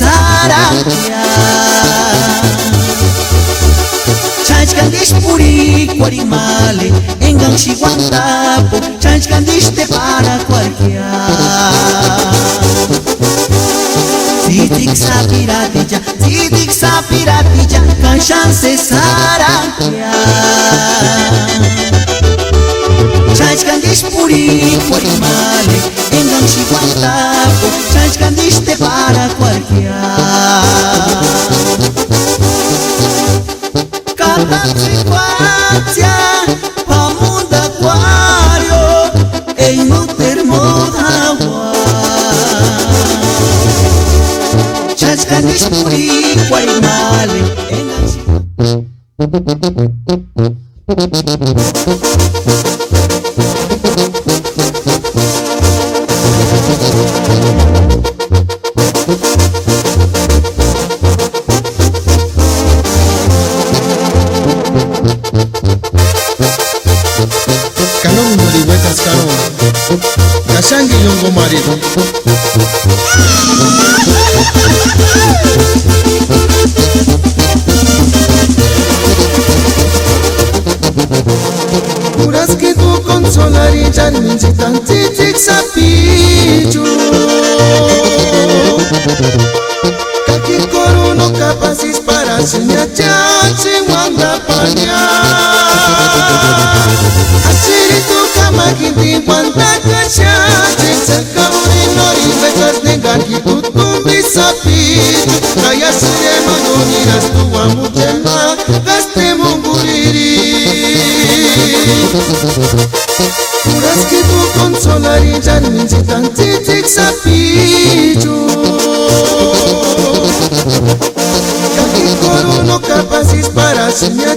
Saratia Chanci candiști puri cu animale Engang și guantapo. Chanci candiști te para cuarquia Zitic sa piratija, zitic sa piratija Ca șanse saratia Chanci candiști puri cu animale Engang și guantapo Chanci candiști te para cuarquia Cada situația Pământ aquario Ei nu termodaua Ce-ați ca nici muri sapichu Kaya sire manoniras tuwa mujema Gaste munguriri Juras que tu consolarías mi tantitik sapichu Kaki corono capacis para señar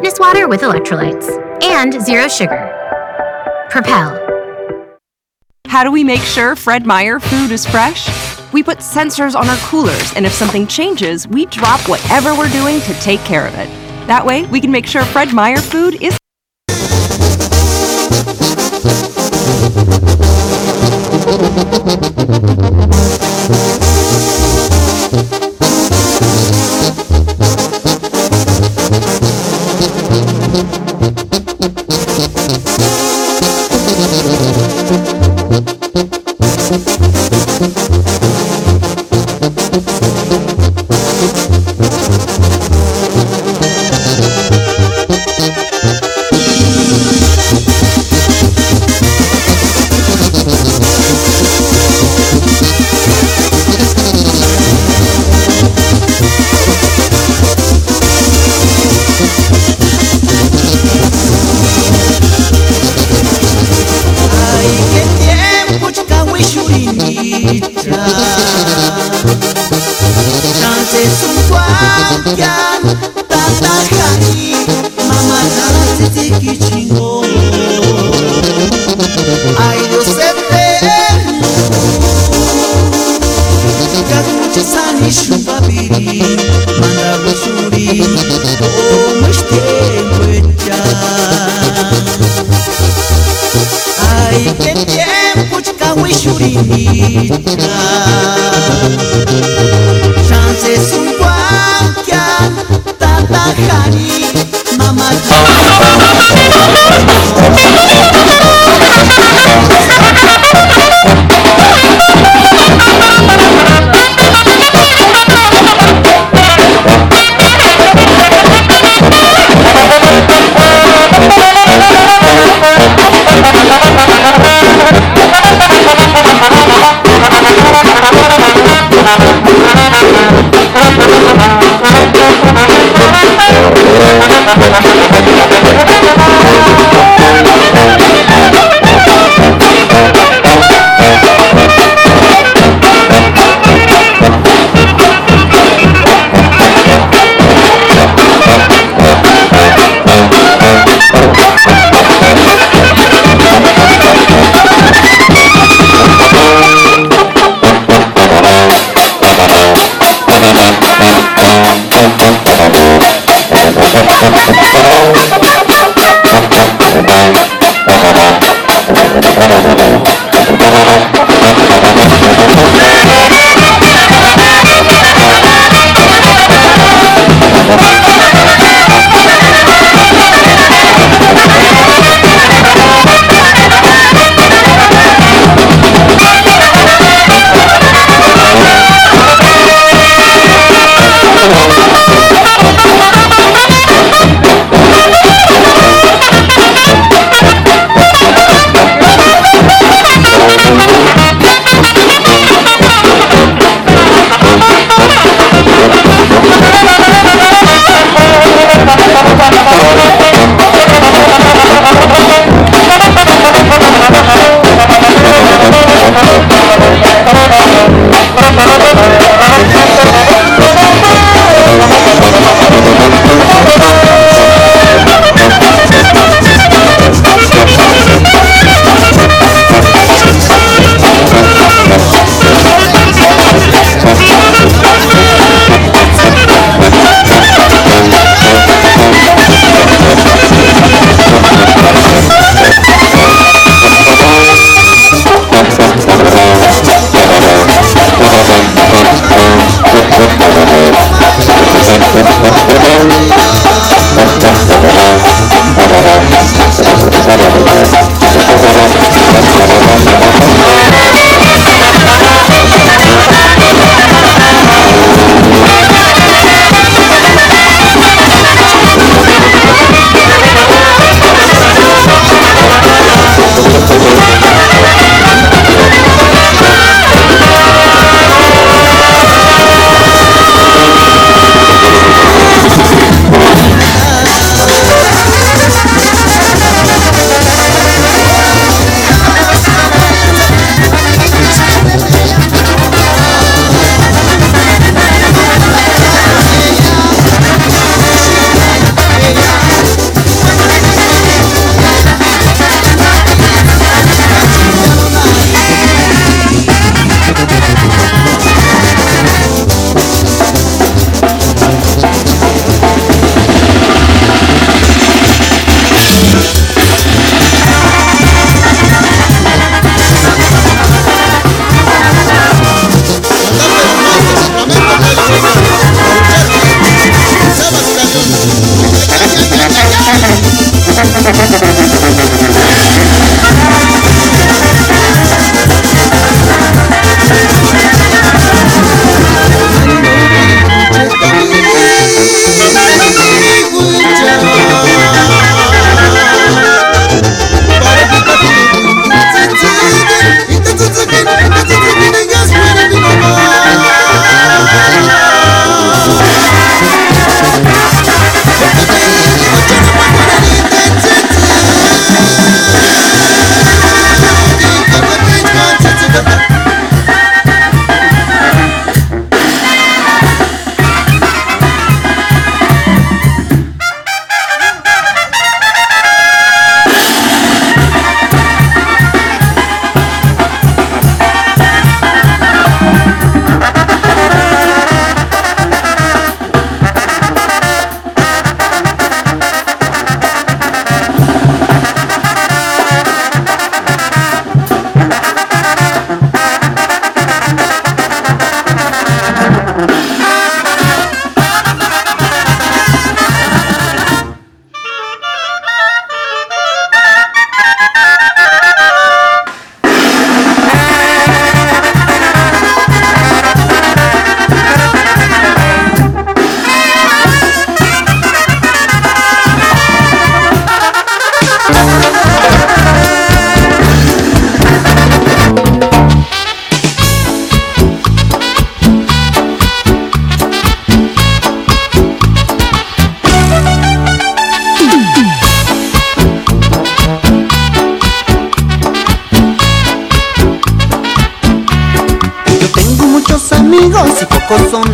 Fitness water with electrolytes and zero sugar. Propel. How do we make sure Fred Meyer food is fresh? We put sensors on our coolers, and if something changes, we drop whatever we're doing to take care of it. That way, we can make sure Fred Meyer food is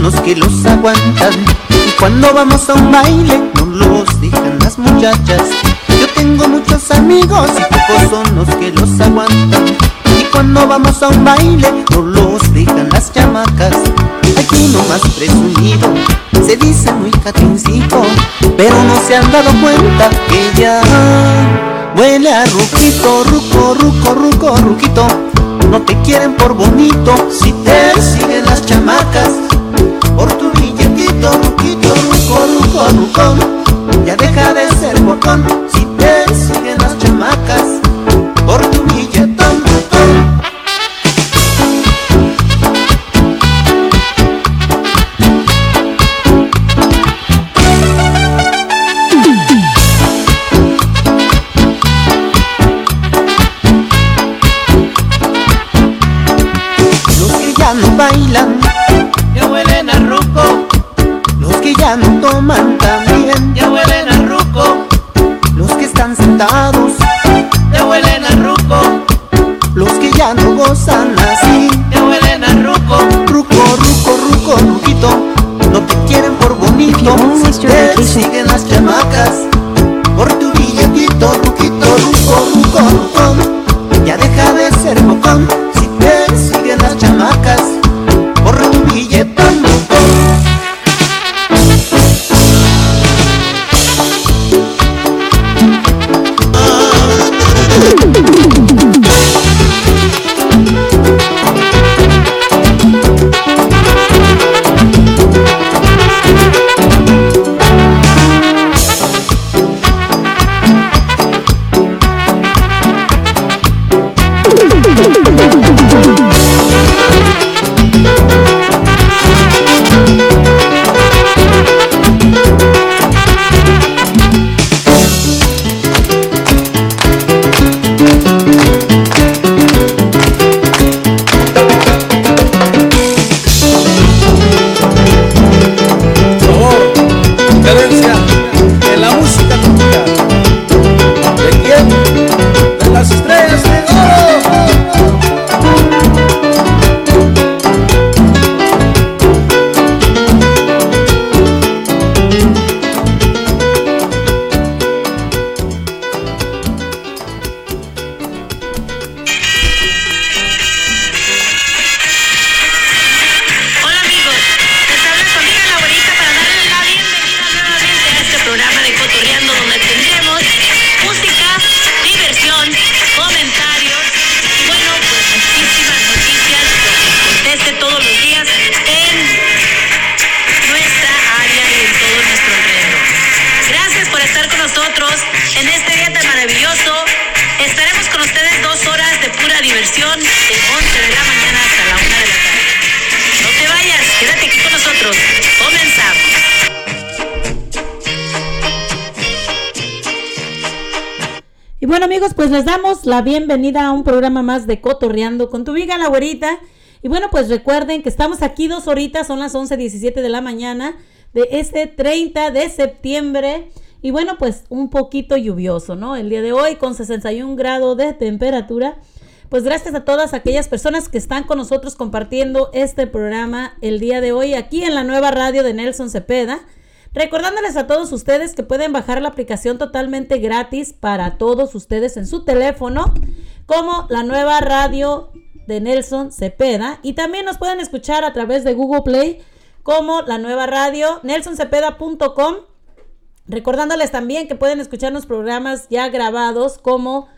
los que los aguantan. Y cuando vamos a un baile no los dejan las muchachas. Yo tengo muchos amigos y pocos son los que los aguantan. Y cuando vamos a un baile no los dejan las chamacas. Hay uno más presumido, se dice muy catincito, pero no se han dado cuenta que ya huele a ruquito, ruco, ruco, ruco, ruquito. No te quieren por bonito si te siguen las chamacas. Por tu billetito, ruquito, ruco, ruco, ruco. Ya deja de ser bocón si te siguen las chamacas. Y bueno amigos, pues les damos la bienvenida a un programa más de Cotorreando con tu viga la güerita. Y bueno, pues recuerden que estamos aquí dos horitas, son las 11.17 de la mañana de este 30 de septiembre. Y bueno, pues un poquito lluvioso, ¿no? El día de hoy con 61 grados de temperatura. Pues gracias a todas aquellas personas que están con nosotros compartiendo este programa el día de hoy aquí en la nueva radio de Nelson Cepeda. Recordándoles a todos ustedes que pueden bajar la aplicación totalmente gratis para todos ustedes en su teléfono, como la nueva radio de Nelson Cepeda. Y también nos pueden escuchar a través de Google Play, como la nueva radio nelsoncepeda.com. Recordándoles también que pueden escuchar los programas ya grabados como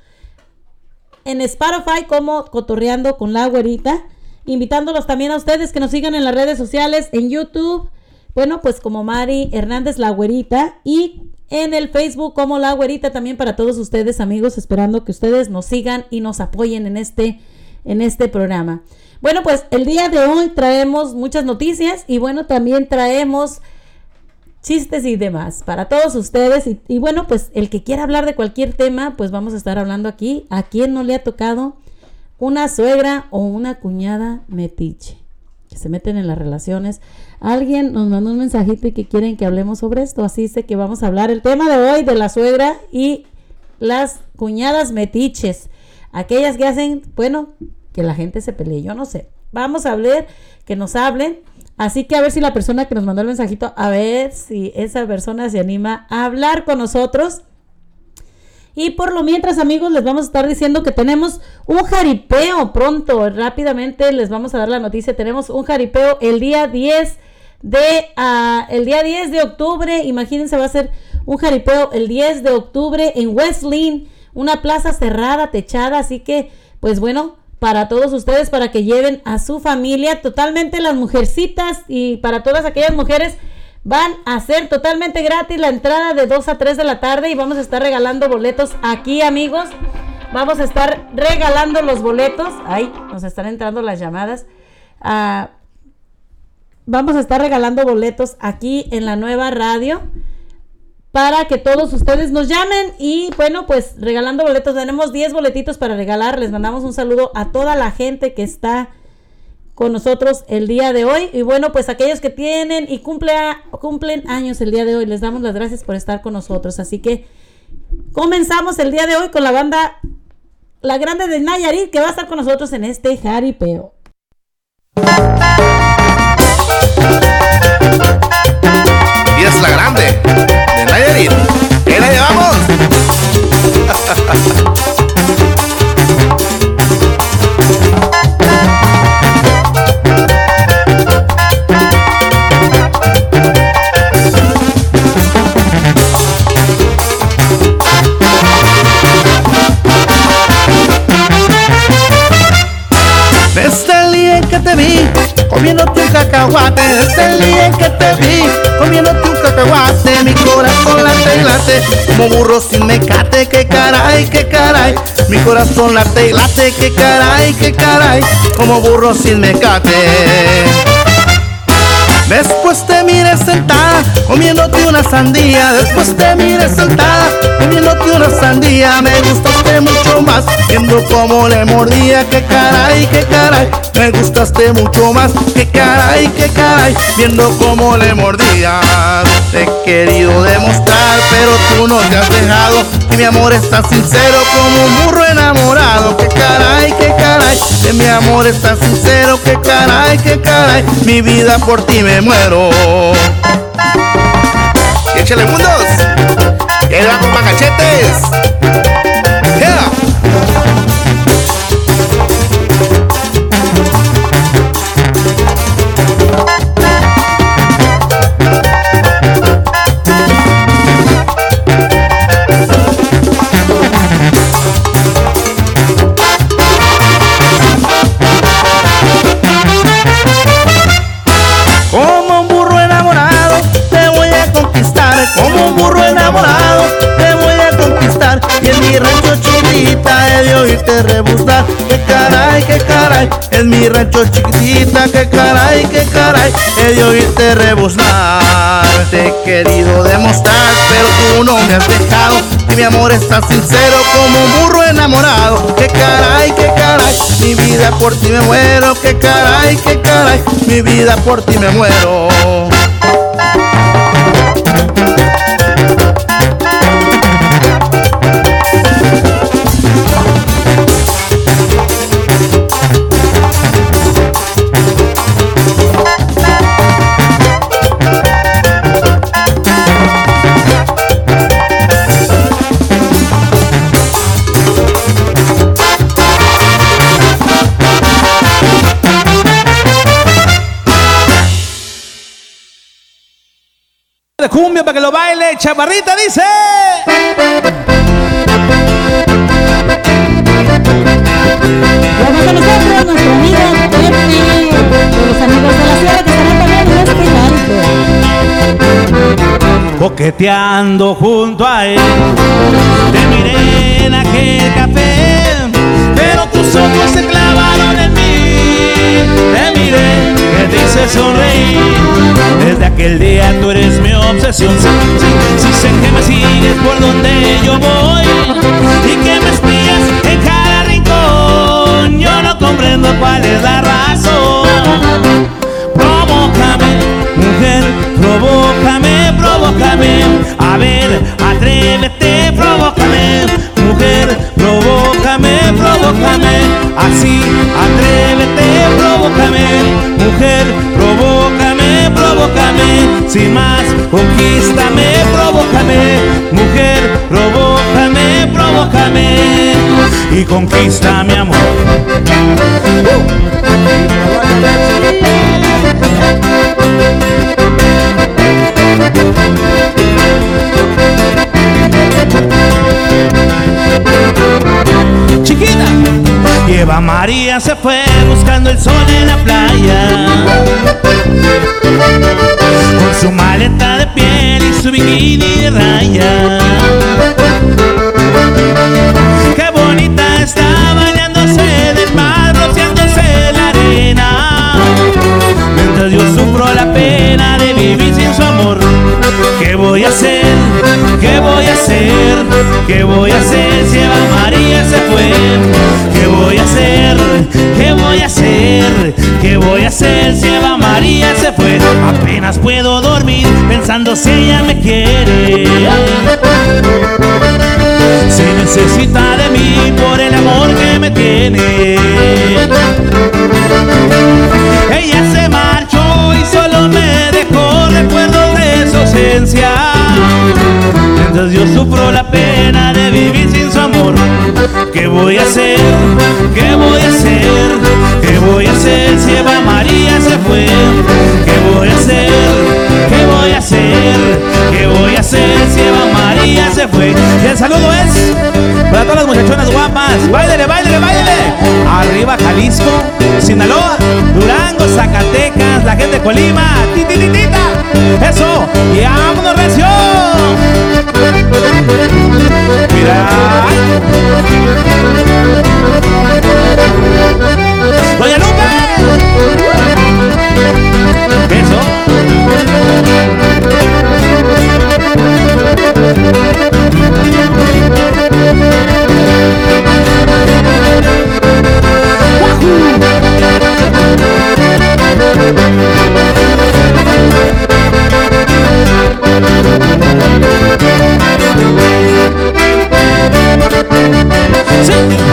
en Spotify como Cotorreando con la Güerita. Invitándolos también a ustedes que nos sigan en las redes sociales, en YouTube, bueno, pues como Mari Hernández La Güerita y en el Facebook como La Güerita también para todos ustedes amigos, esperando que ustedes nos sigan y nos apoyen en este, en este programa. Bueno, pues el día de hoy traemos muchas noticias y bueno, también traemos chistes y demás para todos ustedes. Y, y, bueno, pues el que quiera hablar de cualquier tema, pues vamos a estar hablando aquí. ¿A quién no le ha tocado una suegra o una cuñada metiche? Que se meten en las relaciones. Alguien nos mandó un mensajito y que quieren que hablemos sobre esto. Así sé que vamos a hablar el tema de hoy de la suegra y las cuñadas metiches. Aquellas que hacen, bueno, que la gente se pelee. Yo no sé. vamos a ver que nos hablen. Así que a ver si la persona que nos mandó el mensajito, a ver si esa persona se anima a hablar con nosotros. Y por lo mientras, amigos, les vamos a estar diciendo que tenemos un jaripeo pronto. Rápidamente les vamos a dar la noticia. Tenemos un jaripeo el día 10 de ah, el día 10 de octubre. Imagínense, va a ser un jaripeo el 10 de octubre en West Lynn, una plaza cerrada, techada, así que pues bueno, para todos ustedes para que lleven a su familia, totalmente las mujercitas y para todas aquellas mujeres van a ser totalmente gratis la entrada de 2 a 3 de la tarde y vamos a estar regalando boletos aquí, amigos. Vamos a estar regalando los boletos. Ay, nos están entrando las llamadas. Ah, vamos a estar regalando boletos aquí en la nueva radio para que todos ustedes nos llamen y bueno, pues regalando boletos. Tenemos 10 boletitos para regalar. Les mandamos un saludo a toda la gente que está con nosotros el día de hoy. Y bueno, pues aquellos que tienen y cumple, cumplen años el día de hoy, les damos las gracias por estar con nosotros. Así que comenzamos el día de hoy con la banda La Grande de Nayarit que va a estar con nosotros en este jaripeo. Y es la grande de Nayarit. ¿Qué la llevamos? comiéndote un cacahuate. Desde el día que te vi comiéndote un cacahuate. Mi corazón late y late como burro sin mecate. Que caray, que caray. Mi corazón late y late Que caray, que caray como burro sin mecate. Después te miré sentada comiéndote una sandía. Después te miré sentada comiéndote una sandía. Me gustaste más viendo cómo le mordía. Que caray, que caray. Me gustaste mucho más. Que caray, que caray. Viendo cómo le mordías. Te he querido demostrar, pero tú no te has dejado. Que mi amor está sincero como un burro enamorado. Que caray, que caray. Que mi amor está sincero. Que caray, que caray. Mi vida por ti me muero. Y échale mundos. Va con macachetes. Que caray, que caray. En mi rancho chiquitita, que caray, que caray. He de oírte rebuznar. Te he querido demostrar, pero tú no me has dejado. Que mi amor está sincero como un burro enamorado. Que caray, que caray. Mi vida por ti me muero. Que caray, que caray. Mi vida por ti me muero. Chaparrita dice. Vamos con nosotros, nuestro amigo Pepe, los amigos de la sierra que estarán también en este. Coqueteando junto a él. Te miré en aquel café, pero tus ojos se clavaron en mí. Te miré, te hice sonreír. Desde aquel día tú eres mi obsesión. Sí, sí, sí sé que me sigues por donde yo voy y que me espías en cada rincón. Yo no comprendo cuál es la razón. Provócame, mujer, provócame, provócame. A ver, atrévete, provócame, mujer, provócame, provócame. Así, atrévete, mujer, provócame, provócame, sin más, conquístame, provócame, mujer, provócame, provócame. Y conquista mi amor. Uh lleva María se fue buscando el sol en la playa con su maleta de piel y su bikini de raya. Qué bonita está bañándose del mar, rociándose la arena. Mientras yo sufro la pena de vivir sin su amor. ¿Qué voy a hacer? ¿Qué voy a hacer? ¿Qué voy a hacer ¿Qué voy a María se fue? Apenas puedo dormir pensando si ella me quiere. Si necesita de mí por el amor que me tiene. Ella se marchó y solo me dejó recuerdos de su ausencia. Mientras yo sufro la pena de vivir sin su amor. ¿Qué voy a hacer? ¿Qué voy a hacer? ¿Qué voy a hacer si Eva María se fue? ¿Qué voy a hacer? ¿Qué voy a hacer? ¿Qué voy a hacer si Eva María se fue? Y el saludo es para todas las muchachonas guapas. Báilele, báilele, báilele. Arriba Jalisco, Sinaloa, Durango, Zacatecas, la gente de Colima, titititita. Eso, y vámonos recio. Mira. Doña Lupe. Eso. Sí.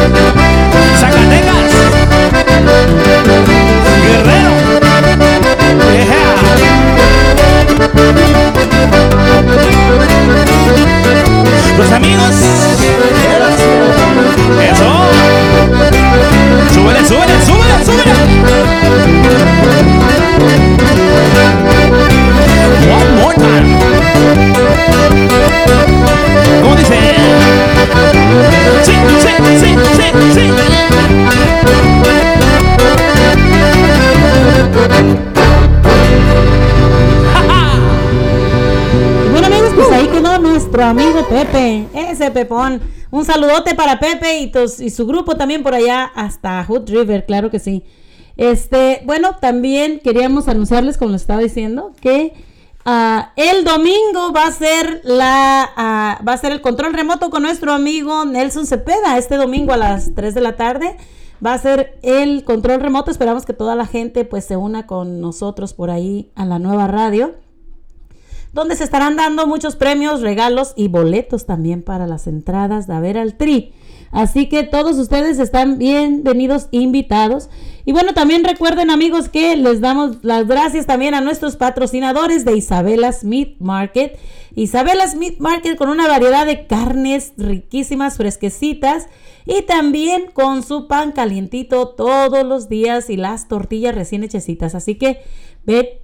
Amigo Pepe, ese Pepón. Un saludote para Pepe y, su grupo también por allá hasta Hood River, claro que sí. Este, bueno, también queríamos anunciarles, como les estaba diciendo, que ah, el domingo va a ser la ah, va a ser el control remoto con nuestro amigo Nelson Cepeda. Este domingo a las 3 de la tarde va a ser el control remoto. Esperamos que toda la gente pues se una con nosotros por ahí a la nueva radio donde se estarán dando muchos premios, regalos y boletos también para las entradas de a ver al Tri. Así que todos ustedes están bienvenidos, invitados. Y bueno, también recuerden amigos que les damos las gracias también a nuestros patrocinadores de Isabella's Meat Market. Isabella's Meat Market con una variedad de carnes riquísimas, fresquecitas. Y también con su pan calientito todos los días y las tortillas recién hechecitas. Así que ve,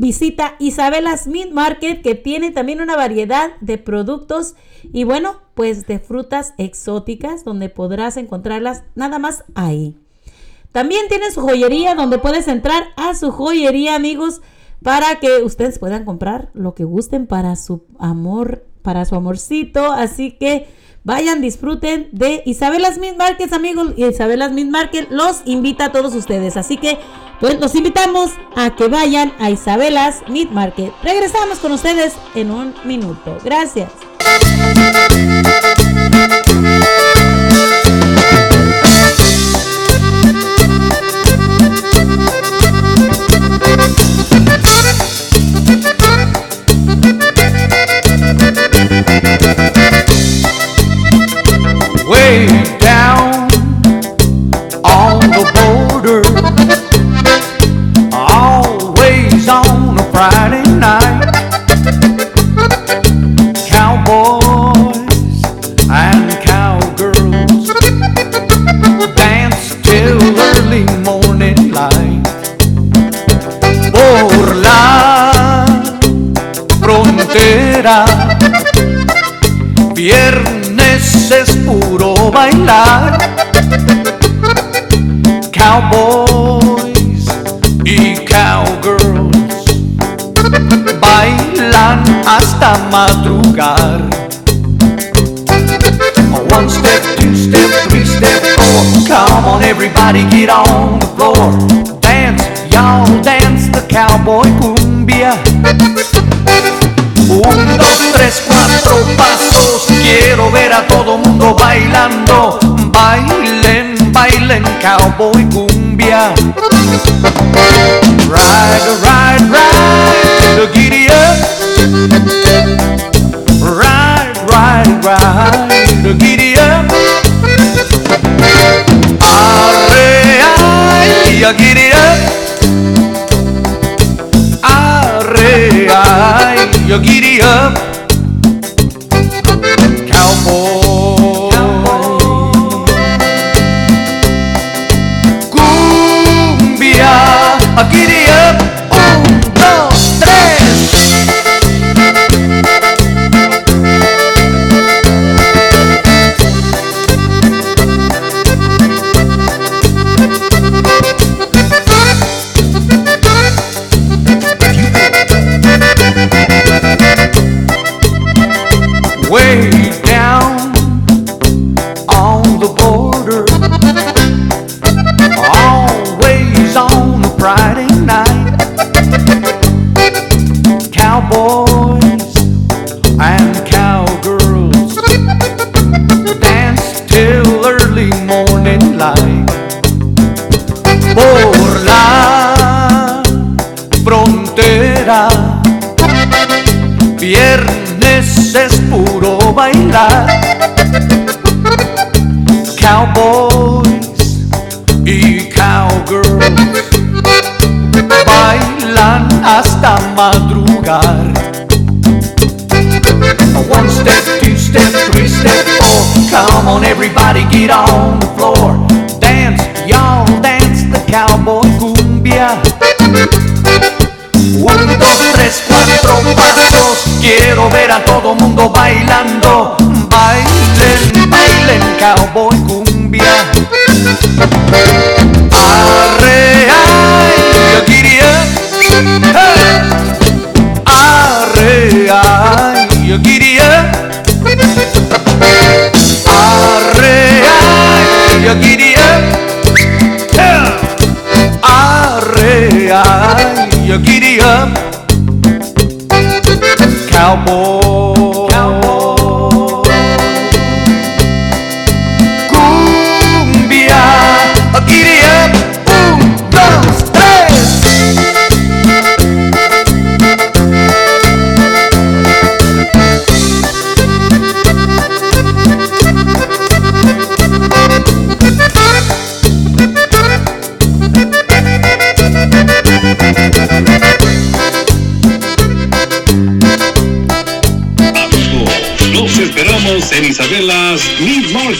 Visita Isabella's Meat Market que tiene también una variedad de productos y bueno, pues de frutas exóticas donde podrás encontrarlas nada más ahí. También tiene su joyería donde puedes entrar a su joyería amigos para que ustedes puedan comprar lo que gusten para su amor, para su amorcito. Así que vayan, disfruten de Isabella's Meat Market amigos. Y Isabella's Meat Market los invita a todos ustedes. Así que pues los invitamos a que vayan a Isabella's Meat Market. Regresamos con ustedes en un minuto. Gracias. Cowboy cumbia. Ride, ride, ride, giddy up. Ride, ride, ride, giddy up. Arre, ay, giddy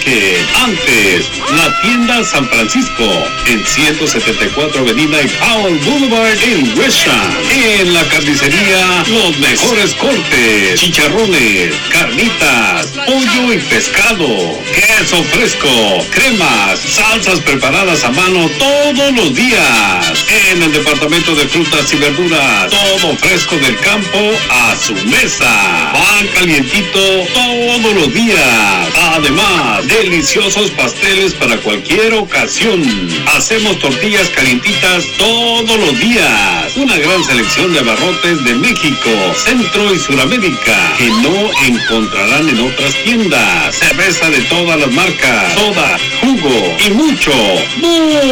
Market. Antes, la tienda San Francisco en 174 Avenida y Powell Boulevard en Gresham. En la carnicería, los mejores cortes, chicharrones, carnitas, pollo y pescado, queso fresco, cremas, salsas preparadas a mano todos los días. En el departamento de frutas y verduras, todo fresco del campo a su mesa. Van calientito todos los días. Además, deliciosos pasteles para cualquier ocasión. Hacemos tortillas calientitas todos los días. Una gran selección de abarrotes de México, Centro y Suramérica que no encontrarán en otras tiendas. Cerveza de todas las marcas, soda, jugo y mucho,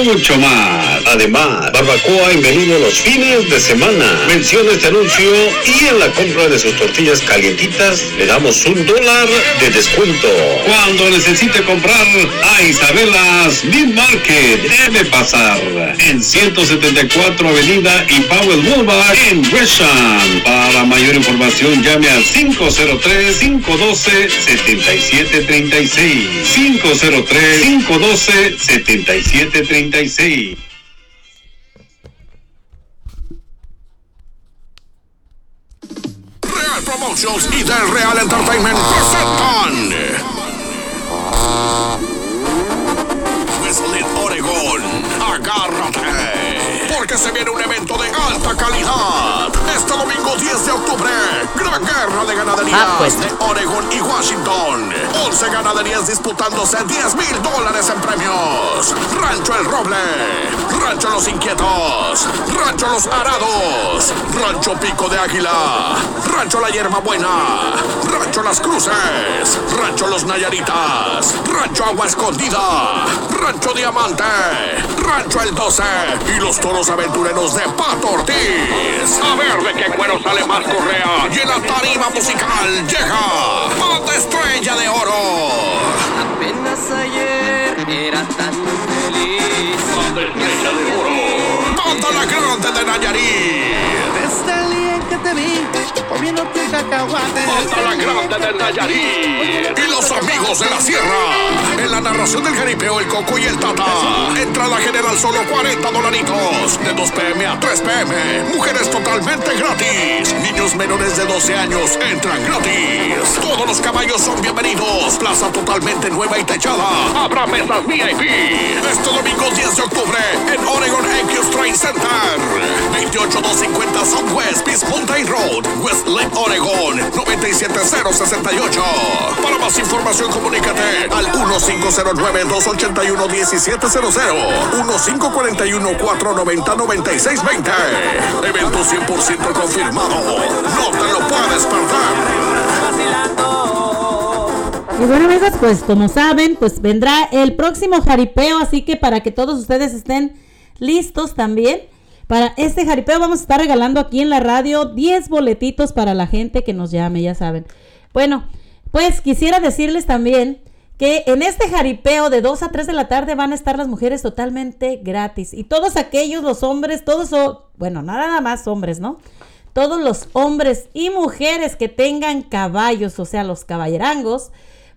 mucho más. Además, barbacoa y menú los fines de semana. Menciona este anuncio y en la compra de sus tortillas calientitas le damos un dólar de descuento. Cuando necesite comprar a Isabelas Meat Market, debe pasar en 174 Avenida y Powell Boulevard en Gresham. Para mayor información llame al 503-512-7736. 503-512-7736. Y del Real Entertainment presentan se viene un evento de alta calidad. Este domingo 10 de octubre, gran guerra de ganaderías Ah, pues. de Oregón y Washington. 11 ganaderías disputándose 10 mil dólares en premios. Rancho El Roble, Rancho Los Inquietos, Rancho Los Arados, Rancho Pico de Águila, Rancho La Hierba Buena, Rancho Las Cruces, Rancho Los Nayaritas, Rancho Agua Escondida, Rancho Diamante, Rancho El 12 y los toros aventureros de Pato Ortiz. A ver de qué cuero sale más correa y en la tarima musical llega Banda Estrella de Oro. Apenas ayer era tan feliz. Banda Estrella de Oro. Banda La Grande de Nayarit. Te vi, cacahuate. Banda La Grande de Nayarit. Y los amigos de la sierra. En la narración del jaripeo, el coco y el tata. Entrada general solo 40 dolaritos. De 2 pm a 3 pm. Mujeres totalmente gratis. Niños menores de 12 años entran gratis. Todos los caballos son bienvenidos. Plaza totalmente nueva y techada. Habrá mesas VIP. Este domingo 10 de octubre en Oregon Equus Train Center. 28250 Southwest Peace Road, West Lake, Oregon, 97068. Para más información, comunícate al 1509-281-1700, 1541-490-9620. Evento 100% confirmado. No te lo puedes perder. Y bueno amigos, pues como saben, pues vendrá el próximo jaripeo, así que para que todos ustedes estén listos también. Para este jaripeo vamos a estar regalando aquí en la radio 10 boletitos para la gente que nos llame, ya saben. Bueno, pues quisiera decirles también que en este jaripeo de 2 a 3 de la tarde van a estar las mujeres totalmente gratis. Y todos aquellos, los hombres, todos, bueno, nada más hombres, ¿no? Todos los hombres y mujeres que tengan caballos, o sea, los caballerangos,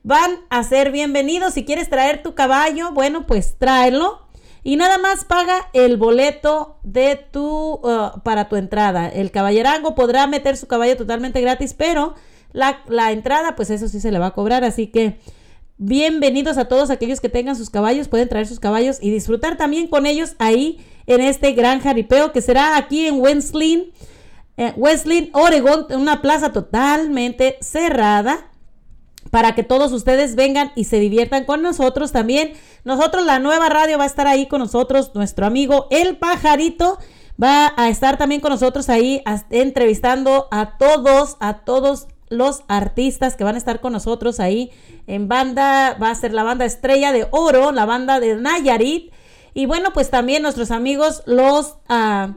van a ser bienvenidos. Si quieres traer tu caballo, bueno, pues tráelo. Y nada más paga el boleto de tu uh, para tu entrada. El caballerango podrá meter su caballo totalmente gratis, pero la, la entrada, pues eso sí se le va a cobrar. Así que bienvenidos a todos aquellos que tengan sus caballos. Pueden traer sus caballos y disfrutar también con ellos ahí en este gran jaripeo que será aquí en Wesleyan, eh, Wesleyan, Oregon, una plaza totalmente cerrada para que todos ustedes vengan y se diviertan con nosotros también. Nosotros, la nueva radio va a estar ahí con nosotros, nuestro amigo El Pajarito va a estar también con nosotros ahí entrevistando a todos, a todos los artistas que van a estar con nosotros ahí en banda, va a ser la banda Estrella de Oro, la banda de Nayarit. Y bueno, pues también nuestros amigos, los... ah,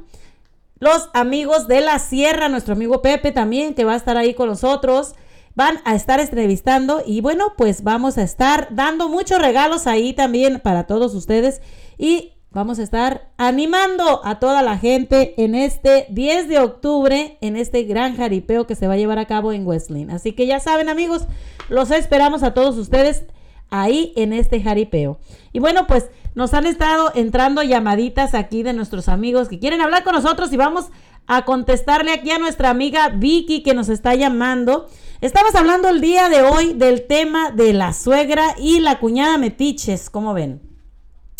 los amigos de la sierra, nuestro amigo Pepe también, que va a estar ahí con nosotros. Van a estar entrevistando y bueno, pues vamos a estar dando muchos regalos ahí también para todos ustedes. Y vamos a estar animando a toda la gente en este 10 de octubre, en este gran jaripeo que se va a llevar a cabo en Wesleyan. Así que ya saben amigos, los esperamos a todos ustedes ahí en este jaripeo. Y bueno, pues nos han estado entrando llamaditas aquí de nuestros amigos que quieren hablar con nosotros y vamos a contestarle aquí a nuestra amiga Vicky que nos está llamando. Estamos hablando el día de hoy del tema de la suegra y la cuñada metiches, ¿cómo ven?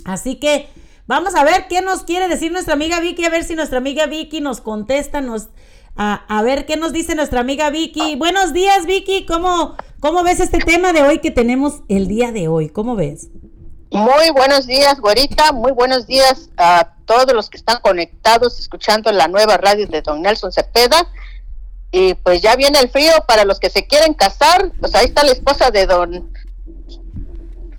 Así que vamos a ver qué nos quiere decir nuestra amiga Vicky, a ver si nuestra amiga Vicky nos contesta, nos, a, a ver qué nos dice nuestra amiga Vicky. Buenos días Vicky, ¿cómo, ¿cómo ves este tema de hoy que tenemos el día de hoy? ¿Cómo ves? Muy buenos días, güerita. Muy buenos días a todos los que están conectados escuchando la nueva radio de don Nelson Cepeda. Y pues ya viene el frío para los que se quieren casar. Pues ahí está la esposa de don,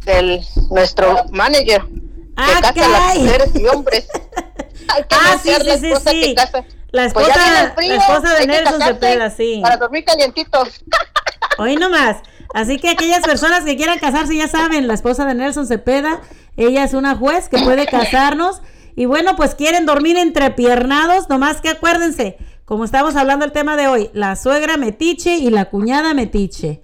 del nuestro manager. Que casa a las mujeres y hombres. Hay que Ah, sí, la sí, sí, esposa sí. que casa. La Pues ya esposa- frío, la esposa de Nelson Cepeda, sí. Para dormir calientitos. Hoy nomás. Así que aquellas personas que quieran casarse ya saben, la esposa de Nelson Cepeda, ella es una juez que puede casarnos. Y bueno, pues quieren dormir entrepiernados, nomás que acuérdense, como estamos hablando del tema de hoy, la suegra metiche y la cuñada metiche.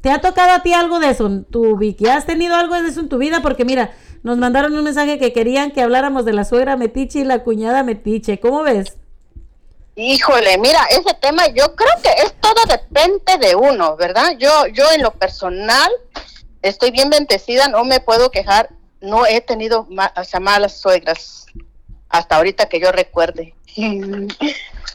¿Te ha tocado a ti algo de eso, tu Vicky? ¿Has tenido algo de eso en tu vida? Porque mira, nos mandaron un mensaje que querían que habláramos de la suegra metiche y la cuñada metiche. ¿Cómo ves? Híjole, mira, ese tema yo creo que es todo depende de uno, ¿verdad? Yo, yo en lo personal, estoy bien bendecida, no me puedo quejar, no he tenido ma- o sea, malas suegras hasta ahorita que yo recuerde.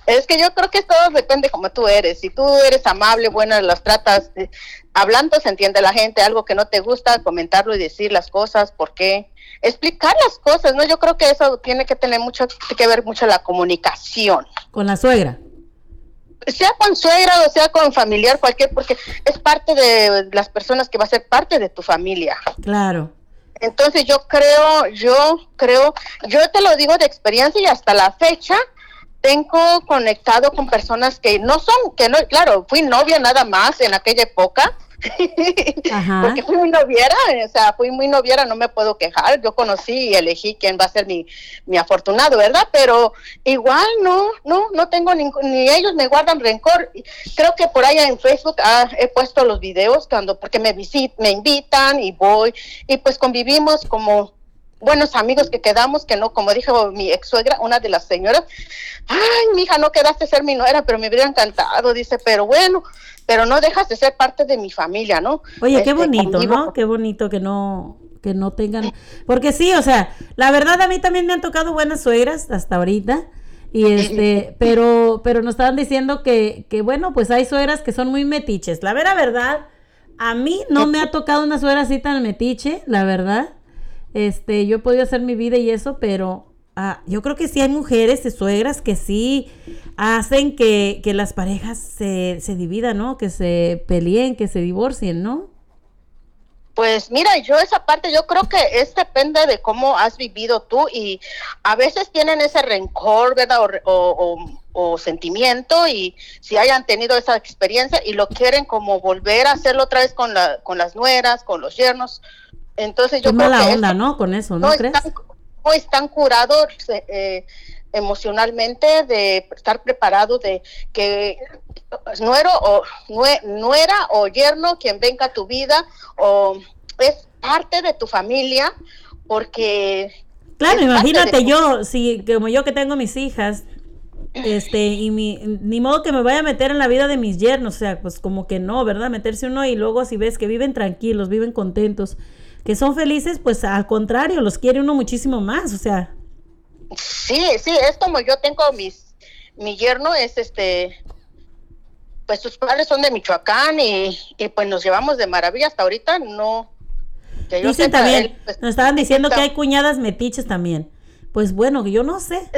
Es que yo creo que todo depende como tú eres. Si tú eres amable, buena, las tratas, eh, hablando se entiende la gente, algo que no te gusta, comentarlo y decir las cosas, por qué, explicar las cosas, ¿no? Yo creo que eso tiene que tener mucho que ver mucho la comunicación. Con la suegra. Sea con suegra o sea con familiar, cualquier, porque es parte de las personas que va a ser parte de tu familia. Claro. Entonces yo creo, yo creo, yo te lo digo de experiencia y hasta la fecha tengo conectado con personas que no son, que no, claro, fui novia nada más en aquella época. Ajá. Porque fui muy noviera, o sea, fui muy noviera, no me puedo quejar. Yo conocí y elegí quién va a ser mi, mi afortunado, ¿verdad? Pero igual no, no, no tengo ningún, ni ellos me guardan rencor. Creo que por allá en Facebook ah, he puesto los videos cuando, porque me visit, me invitan y voy, y pues convivimos como buenos amigos que quedamos, que no, como dijo mi ex suegra, una de las señoras, ay, mija, no quedaste ser mi nuera, pero me hubiera encantado, dice, pero bueno, pero no dejas de ser parte de mi familia, ¿no? Oye, qué Este, bonito, ¿no? Qué bonito que no que no tengan porque sí, o sea, la verdad a mí también me han tocado buenas suegras hasta ahorita y este, pero pero nos estaban diciendo que que bueno, pues hay suegras que son muy metiches. La vera verdad, a mí no me ha tocado una suegra así tan metiche, la verdad. Este, yo he podido hacer mi vida y eso, pero ah, yo creo que sí hay mujeres y suegras que sí hacen que, que las parejas se, se dividan, ¿no? Que se peleen, que se divorcien, ¿no? Pues mira, yo esa parte, yo creo que es depende de cómo has vivido tú y a veces tienen ese rencor, ¿verdad? O, o- o- o sentimiento y si hayan tenido esa experiencia y lo quieren como volver a hacerlo otra vez con, la, con las nueras, con los yernos. Entonces yo Qué creo mala que onda, ¿no? Con eso, ¿no, no crees? están, no están curados eh, emocionalmente de estar preparado de que nuero o nue- nuera o yerno quien venga a tu vida o es parte de tu familia porque Claro, imagínate de- yo, si como yo que tengo mis hijas, este, y mi, ni modo que me vaya a meter en la vida de mis yernos, o sea, pues como que no, ¿verdad? Meterse uno y luego si ves que viven tranquilos, viven contentos, que son felices, pues al contrario, los quiere uno muchísimo más, o sea, Sí, sí, es como yo tengo mis, mi yerno es este, pues sus padres son de Michoacán y, y pues nos llevamos de maravilla hasta ahorita, no. que yo dicen sepa, también, él, pues, nos estaban diciendo que hay cuñadas metiches también. Pues bueno, yo no sé.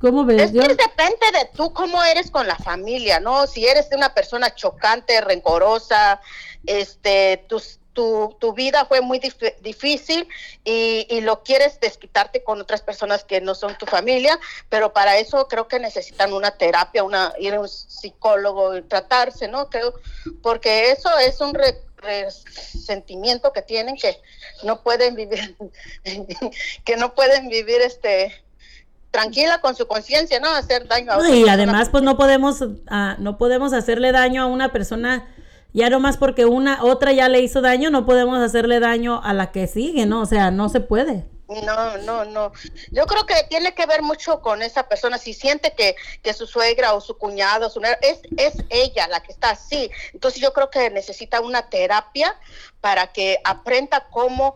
¿Cómo ves? Es Yo- que depende de tú cómo eres con la familia, ¿no? Si eres una persona chocante, rencorosa, este, tus- tu, tu vida fue muy dif- difícil y, y lo quieres desquitarte con otras personas que no son tu familia, pero para eso creo que necesitan una terapia, una ir a un psicólogo y tratarse, ¿no? Creo, porque eso es un re- resentimiento que tienen que no pueden vivir, que no pueden vivir este tranquila con su conciencia, ¿no? Hacer daño a No, otra y persona. además, pues no podemos, ah, no podemos hacerle daño a una persona, ya nomás porque una, otra ya le hizo daño, no podemos hacerle daño a la que sigue, ¿no? O sea, no se puede. No, no, no. Yo creo que tiene que ver mucho con esa persona. Si siente que, que su suegra o su cuñado, su es, es ella la que está así. Entonces yo creo que necesita una terapia para que aprenda cómo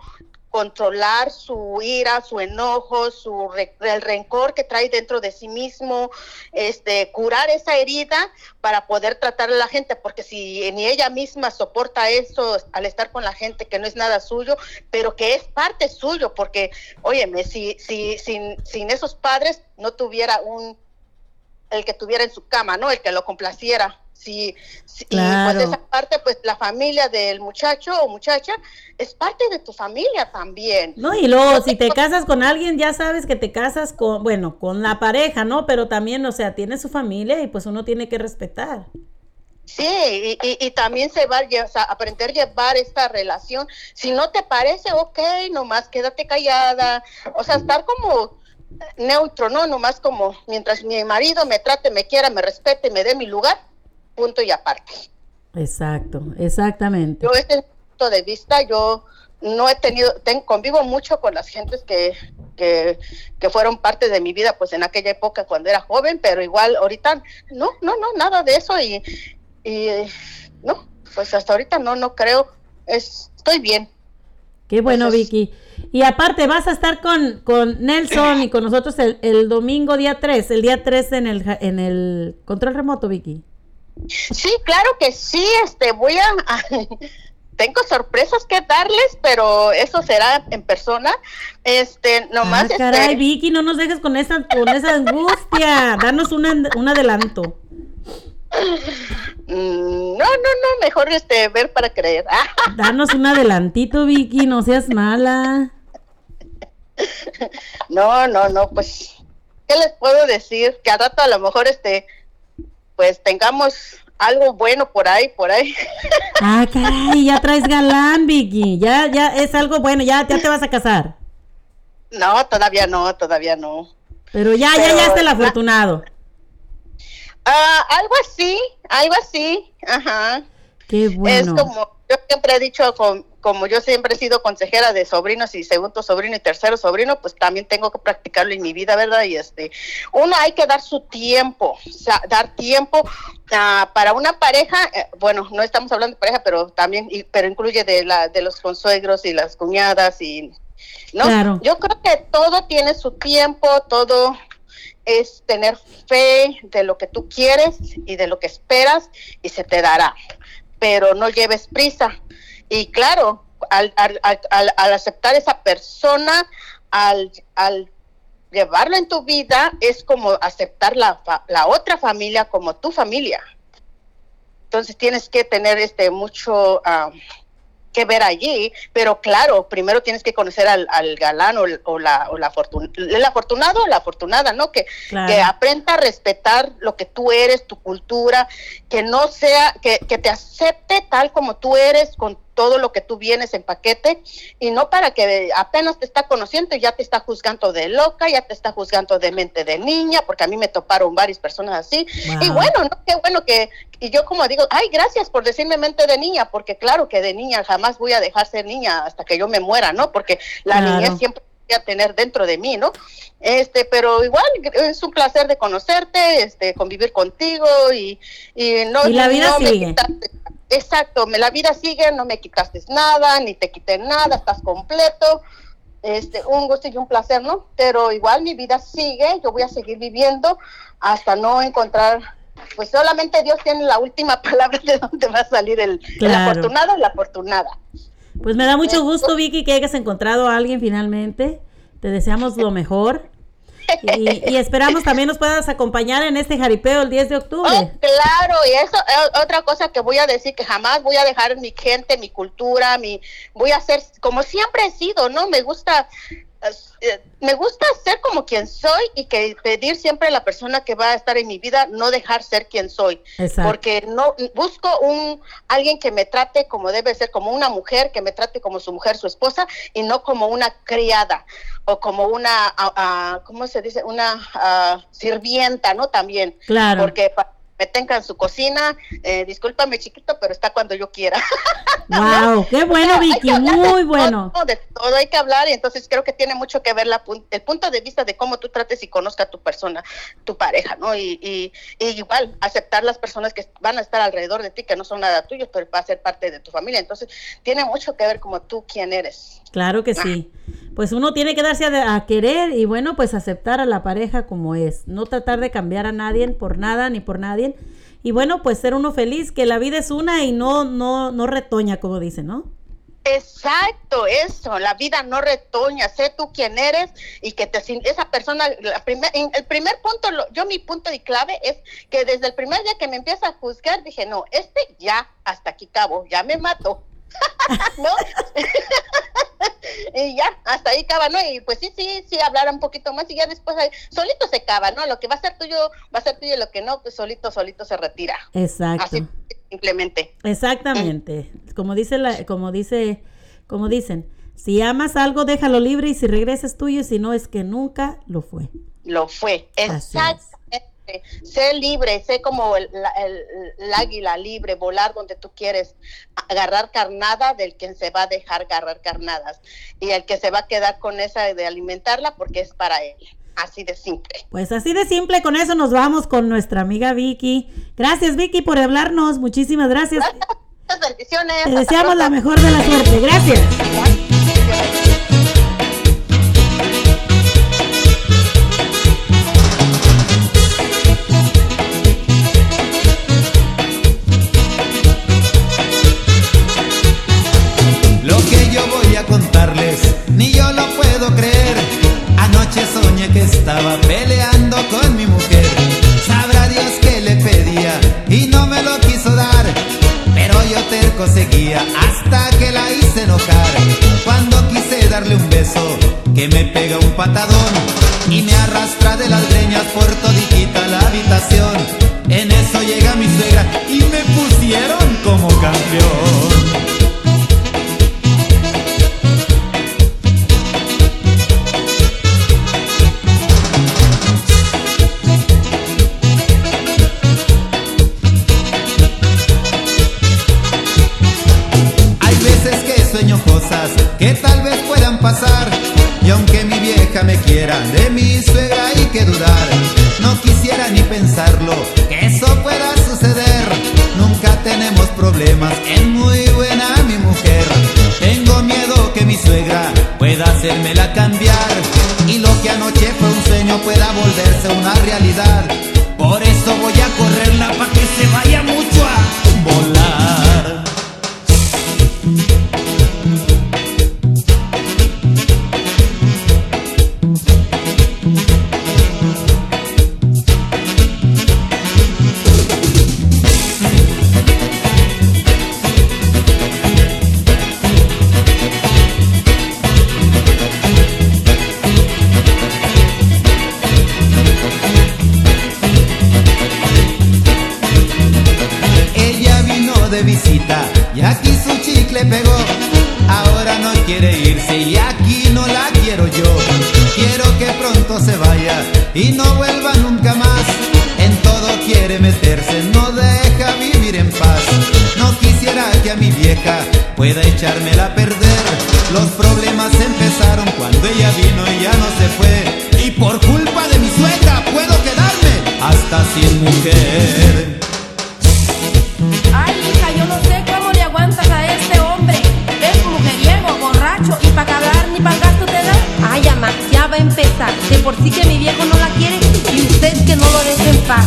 controlar su ira, su enojo, su re- el rencor que trae dentro de sí mismo, este, curar esa herida para poder tratar a la gente, porque si ni ella misma soporta eso al estar con la gente que no es nada suyo, pero que es parte suyo, porque, óyeme, si, si sin, sin esos padres no tuviera un, el que tuviera en su cama, ¿no? El que lo complaciera. Si, si- Claro. Y pues esa parte, pues la familia del muchacho o muchacha es parte de tu familia también. No, y luego si te casas con alguien, ya sabes que te casas con, bueno, con la pareja, ¿no? Pero también, o sea, tiene su familia y pues uno tiene que respetar. Sí, y, y- y también se va a lle- o sea, aprender a llevar esta relación. Si no te parece, ok, nomás quédate callada. O sea, estar como neutro, ¿no? Nomás como mientras mi marido me trate, me quiera, me respete, me dé mi lugar, punto y aparte. Exacto, exactamente. Yo este punto de vista, yo no he tenido, ten- convivo mucho con las gentes que, que, que fueron parte de mi vida, pues en aquella época cuando era joven, pero igual ahorita, no, no, no, nada de eso y, y no, pues hasta ahorita no, no creo, es, estoy bien. Qué bueno, Vicky. Y aparte, vas a estar con, con Nelson y con nosotros el, el domingo día 3, el día 3 en el, en el control remoto, Vicky. Sí, claro que sí, este, voy a, tengo sorpresas que darles, pero eso será en persona, este, nomás, ah, caray, este, Vicky, no nos dejes con esa, con esa angustia. Danos un, un adelanto. mm, no, no, no, mejor este, ver para creer, Danos un adelantito, Vicky, no seas mala. no, no, no, pues, ¿qué les puedo decir? Que al rato a lo mejor, este, pues tengamos algo bueno por ahí, por ahí, Ah, caray, ya traes galán, Vicky. Ya, ya es algo bueno, ya, ya te vas a casar. no, todavía no, todavía no. Pero ya, ya, Pero- ya está el afortunado. Ah, algo así, algo así, ajá. Qué bueno. Es como yo siempre he dicho, com- como yo siempre he sido consejera de sobrinos y segundo sobrino y tercero sobrino, pues también tengo que practicarlo en mi vida, ¿verdad? Y este, uno hay que dar su tiempo, o sea, dar tiempo ah, para una pareja, eh, bueno, no estamos hablando de pareja, pero también, y- pero incluye de la de los consuegros y las cuñadas y, ¿no? Claro. Yo creo que todo tiene su tiempo, todo es tener fe de lo que tú quieres y de lo que esperas y se te dará. Pero no lleves prisa. Y claro, al, al- al- aceptar esa persona, al, al llevarlo en tu vida, es como aceptar la, la otra familia como tu familia. Entonces tienes que tener este mucho ah, que ver allí, pero claro, primero tienes que conocer al, al galán o, o la, o la fortun- el afortunado o la afortunada, ¿no? Que, Claro. que aprenda a respetar lo que tú eres, tu cultura, que no sea, que, que te acepte tal como tú eres, con todo lo que tú vienes en paquete, y no para que apenas te está conociendo y ya te está juzgando de loca, ya te está juzgando de mente de niña, porque a mí me toparon varias personas así, y bueno, ¿no? Qué bueno que, y yo como digo, ay, gracias por decirme mente de niña, porque claro que de niña jamás voy a dejar ser niña hasta que yo me muera, ¿no? Porque la Claro. niñez siempre voy a tener dentro de mí, ¿no? Este, pero igual es un placer de conocerte, este, convivir contigo y, y no, Y la vida no me sigue. Exacto, me, la vida sigue, no me quitaste nada, ni te quité nada, estás completo. Este, un gusto y un placer, ¿no? Pero igual mi vida sigue, yo voy a seguir viviendo hasta no encontrar, pues solamente Dios tiene la última palabra de dónde va a salir el, afortunado y la afortunada. Pues me da mucho gusto, Vicky, que hayas encontrado a alguien finalmente. Te deseamos lo mejor. Y, y esperamos también nos puedas acompañar en este jaripeo el 10 de octubre. Oh, claro, y eso es otra cosa que voy a decir, que jamás voy a dejar mi gente, mi cultura, mi voy a ser como siempre he sido, ¿no? Me gusta eh, me gusta ser como quien soy y que pedir siempre a la persona que va a estar en mi vida no dejar ser quien soy, Exacto. porque no busco un alguien que me trate como debe ser, como una mujer que me trate como su mujer, su esposa y no como una criada o como una ah, ah, ¿cómo se dice? una ah, sirvienta, ¿no? También. Claro. Porque pa- me tenga en su cocina, eh, discúlpame chiquito, pero está cuando yo quiera. Wow, qué bueno, Vicky, muy bueno. todo, de todo hay que hablar y entonces creo que tiene mucho que ver la el punto de vista de cómo tú trates y conozca a tu persona, tu pareja, ¿no? Y, y, y igual aceptar las personas que van a estar alrededor de ti, que no son nada tuyos, pero va a ser parte de tu familia. Entonces tiene mucho que ver como tú quién eres. Claro que sí. Pues uno tiene que darse a, a querer y bueno, pues aceptar a la pareja como es. No tratar de cambiar a nadie por nada ni por nadie. Y bueno, pues ser uno feliz, que la vida es una y no, no, no retoña, como dicen, ¿no? Exacto, eso, la vida no retoña, sé tú quién eres y que te esa persona, la primer, el primer punto, yo mi punto de clave es que desde el primer día que me empieza a juzgar, dije, no, este ya, hasta aquí cabo, ya me mató. ¿No? y ya, hasta ahí acaba, ¿no? Y pues sí, sí, sí, hablar un poquito más y ya después ahí, solito se acaba, ¿no? Lo que va a ser tuyo, va a ser tuyo y lo que no, pues solito, solito se retira. Exacto. Así, simplemente. Exactamente. Como dice la, como dice, como dicen, si amas algo, déjalo libre y si regresa es tuyo, y si no es que nunca lo fue. lo fue. Exactamente. Sé libre, sé como el, el- el águila libre, volar donde tú quieres, agarrar carnada del quien se va a dejar agarrar carnadas y el que se va a quedar con esa de alimentarla porque es para él. Así de simple. Pues así de simple, con eso nos vamos con nuestra amiga Vicky. Gracias Vicky por hablarnos, muchísimas gracias. Muchas bendiciones. Te deseamos la mejor de la suerte. Gracias. estaba peleando con mi mujer. Sabrá Dios que le pedía y no me lo quiso dar. Pero yo terco seguía hasta que la hice enojar. Cuando quise darle un beso, que me pega un patadón y me arrastra de las greñas por todiquita la habitación. En eso llega mi suegra y me pusieron como campeón. Y aunque mi vieja me quiera, de mi suegra hay que dudar. No quisiera ni pensarlo, que eso pueda suceder. Nunca tenemos problemas, es muy buena mi mujer. Tengo miedo que mi suegra pueda hacérmela cambiar. Y lo que anoche fue un sueño pueda volverse una realidad. De visita y aquí su chicle pegó. Ahora no quiere irse y aquí no la quiero yo. Quiero que pronto se vaya y no vuelva nunca más. En todo quiere meterse, no deja vivir en paz. No quisiera que a mi vieja pueda echármela a perder. Los problemas empezaron cuando ella vino y ya no se fue. Y por culpa de mi suegra puedo quedarme hasta sin mujer. De por sí que mi viejo no la quiere y usted que no lo deje en paz.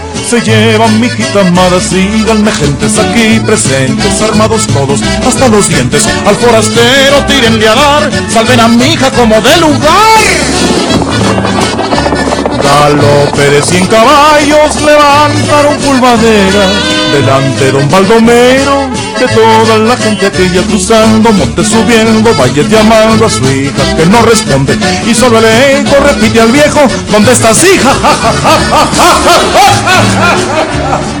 se llevan mi hijita amada, síganme gentes aquí presentes, armados todos hasta los dientes, al forastero tírenle a dar, salven a mi hija como de lugar. Galope de cien caballos levantaron pulvadera delante don Baldomero de toda la gente aquella cruzando monte subiendo valles llamando a su hija que no responde y solo el eco repite al viejo ¿dónde estás hija?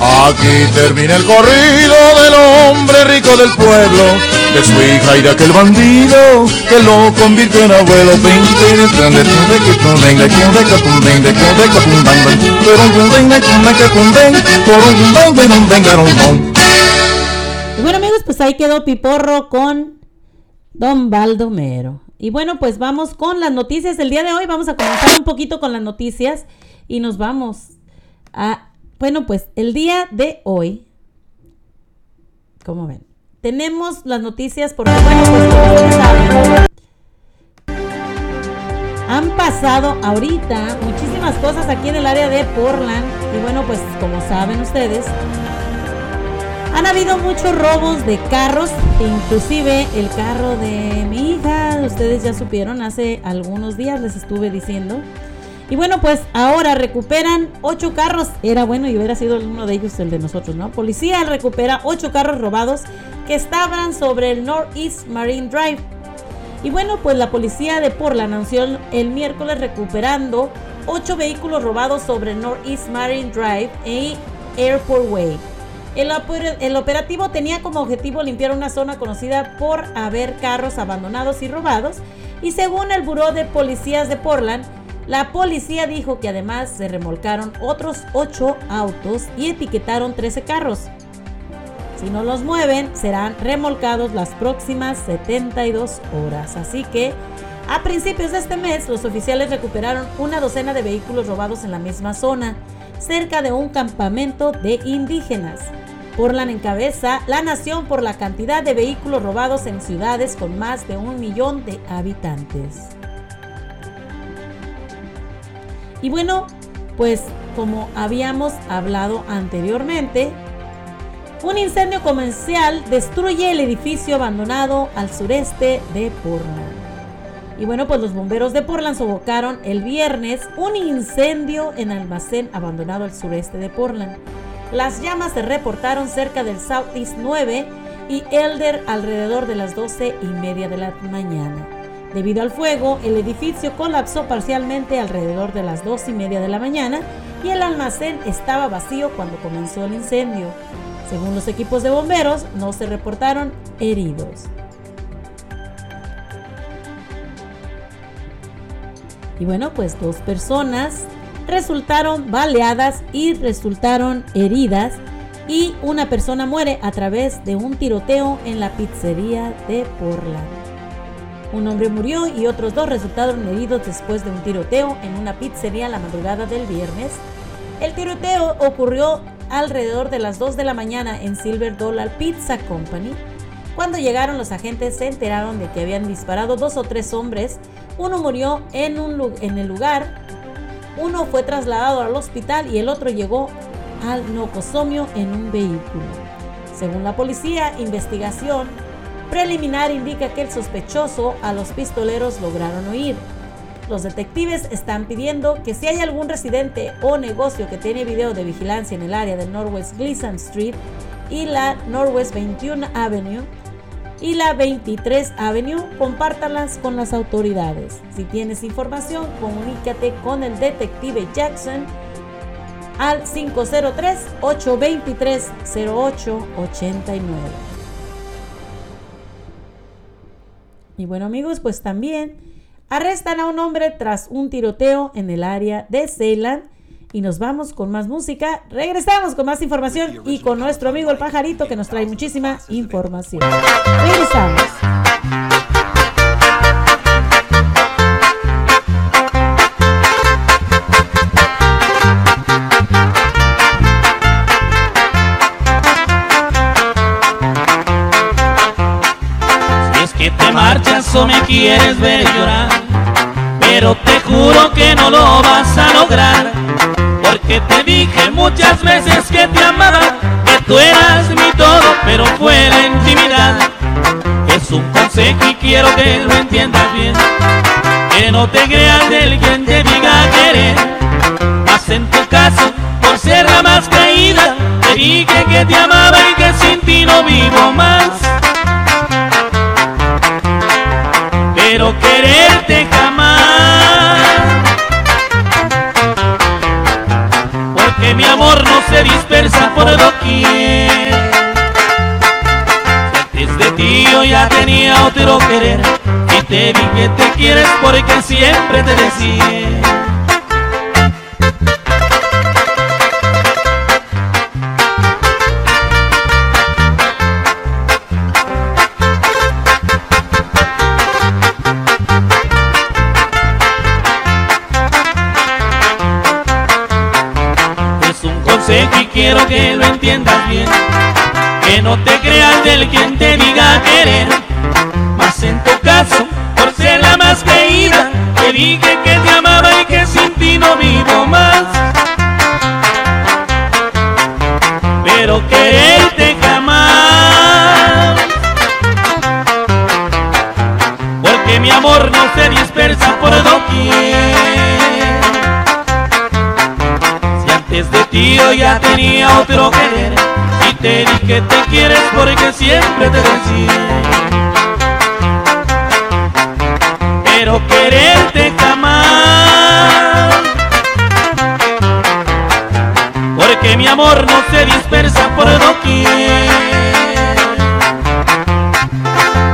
Aquí termina el corrido del hombre rico del pueblo, de su hija y de aquel bandido que lo convirtió en abuelo. Y bueno amigos, pues ahí quedó Piporro con Don Baldomero. Y bueno, pues vamos con las noticias del día de hoy. Vamos a comenzar un poquito con las noticias y nos vamos a... Bueno, pues el día de hoy, ¿cómo ven? Tenemos las noticias porque, bueno, pues como saben, han pasado ahorita muchísimas cosas aquí en el área de Portland. Y bueno, pues como saben ustedes, han habido muchos robos de carros, inclusive el carro de mi hija, ustedes ya supieron, hace algunos días les estuve diciendo. Y bueno, pues ahora recuperan ocho carros. Era bueno y hubiera sido uno de ellos el de nosotros, ¿no? Policía recupera ocho carros robados que estaban sobre el Northeast Marine Drive. Y bueno, pues la policía de Portland anunció el miércoles recuperando ocho vehículos robados sobre Northeast Marine Drive y Airport Way. El, el operativo tenía como objetivo limpiar una zona conocida por haber carros abandonados y robados. Y según el Buró de Policías de Portland, la policía dijo que además se remolcaron otros 8 autos y etiquetaron 13 carros. Si no los mueven, serán remolcados las próximas 72 horas. Así que a principios de este mes, los oficiales recuperaron una docena de vehículos robados en la misma zona, cerca de un campamento de indígenas. Portland encabeza la nación por la cantidad de vehículos robados en ciudades con más de un millón de habitantes. Y bueno, pues como habíamos hablado anteriormente, un incendio comercial destruye el edificio abandonado al sureste de Portland. Y bueno, pues los bomberos de Portland sofocaron el viernes un incendio en almacén abandonado al sureste de Portland. Las llamas se reportaron cerca del Southeast 9 y Elder alrededor de las 12 y media de la mañana. Debido al fuego, el edificio colapsó parcialmente alrededor de las 2 y media de la mañana y el almacén estaba vacío cuando comenzó el incendio. Según los equipos de bomberos, no se reportaron heridos. Y bueno, pues dos personas resultaron baleadas y resultaron heridas y una persona muere a través de un tiroteo en la pizzería de Portland. Un hombre murió y otros dos resultaron heridos después de un tiroteo en una pizzería la madrugada del viernes. El tiroteo ocurrió alrededor de las 2 de la mañana en Silver Dollar Pizza Company. Cuando llegaron los agentes se enteraron de que habían disparado dos o tres hombres. Uno murió en, un, en el lugar, uno fue trasladado al hospital y el otro llegó al nocosomio en un vehículo. Según la policía, investigación preliminar indica que el sospechoso a los pistoleros lograron huir. Los detectives están pidiendo que si hay algún residente o negocio que tiene video de vigilancia en el área de Northwest Gleason Street y la Northwest 21 Avenue y la 23 Avenue, compártalas con las autoridades. Si tienes información, comunícate con el detective Jackson al 503-823-0889. Y bueno amigos, pues también arrestan a un hombre tras un tiroteo en el área de Ceylan. Y nos vamos con más música. Regresamos con más información y con nuestro amigo el pajarito que nos trae muchísima información. Regresamos. Me quieres ver llorar, pero te juro que no lo vas a lograr. Porque te dije muchas veces que te amaba, que tú eras mi todo, pero fue la intimidad. Es un consejo y quiero que lo entiendas bien. Que no te creas del quien te diga querer. Más en tu caso, por ser la más caída, te dije que te amaba y que sin ti no vivo más. Pero quererte jamás. Porque mi amor no se dispersa por doquier. Antes de ti yo ya tenía otro querer y te vi que te quieres porque siempre te decía. Consejo y quiero que lo entiendas bien. Que no te creas del quien te diga querer. Mas en tu caso, por ser la más querida, te dije que te amaba y que sin ti no vivo más. Pero quererte jamás. Porque mi amor no se dispersa por doquier. Antes de ti yo ya tenía otro querer y te di que te quieres porque siempre te decía. Pero quererte jamás. Porque mi amor no se dispersa por doquier.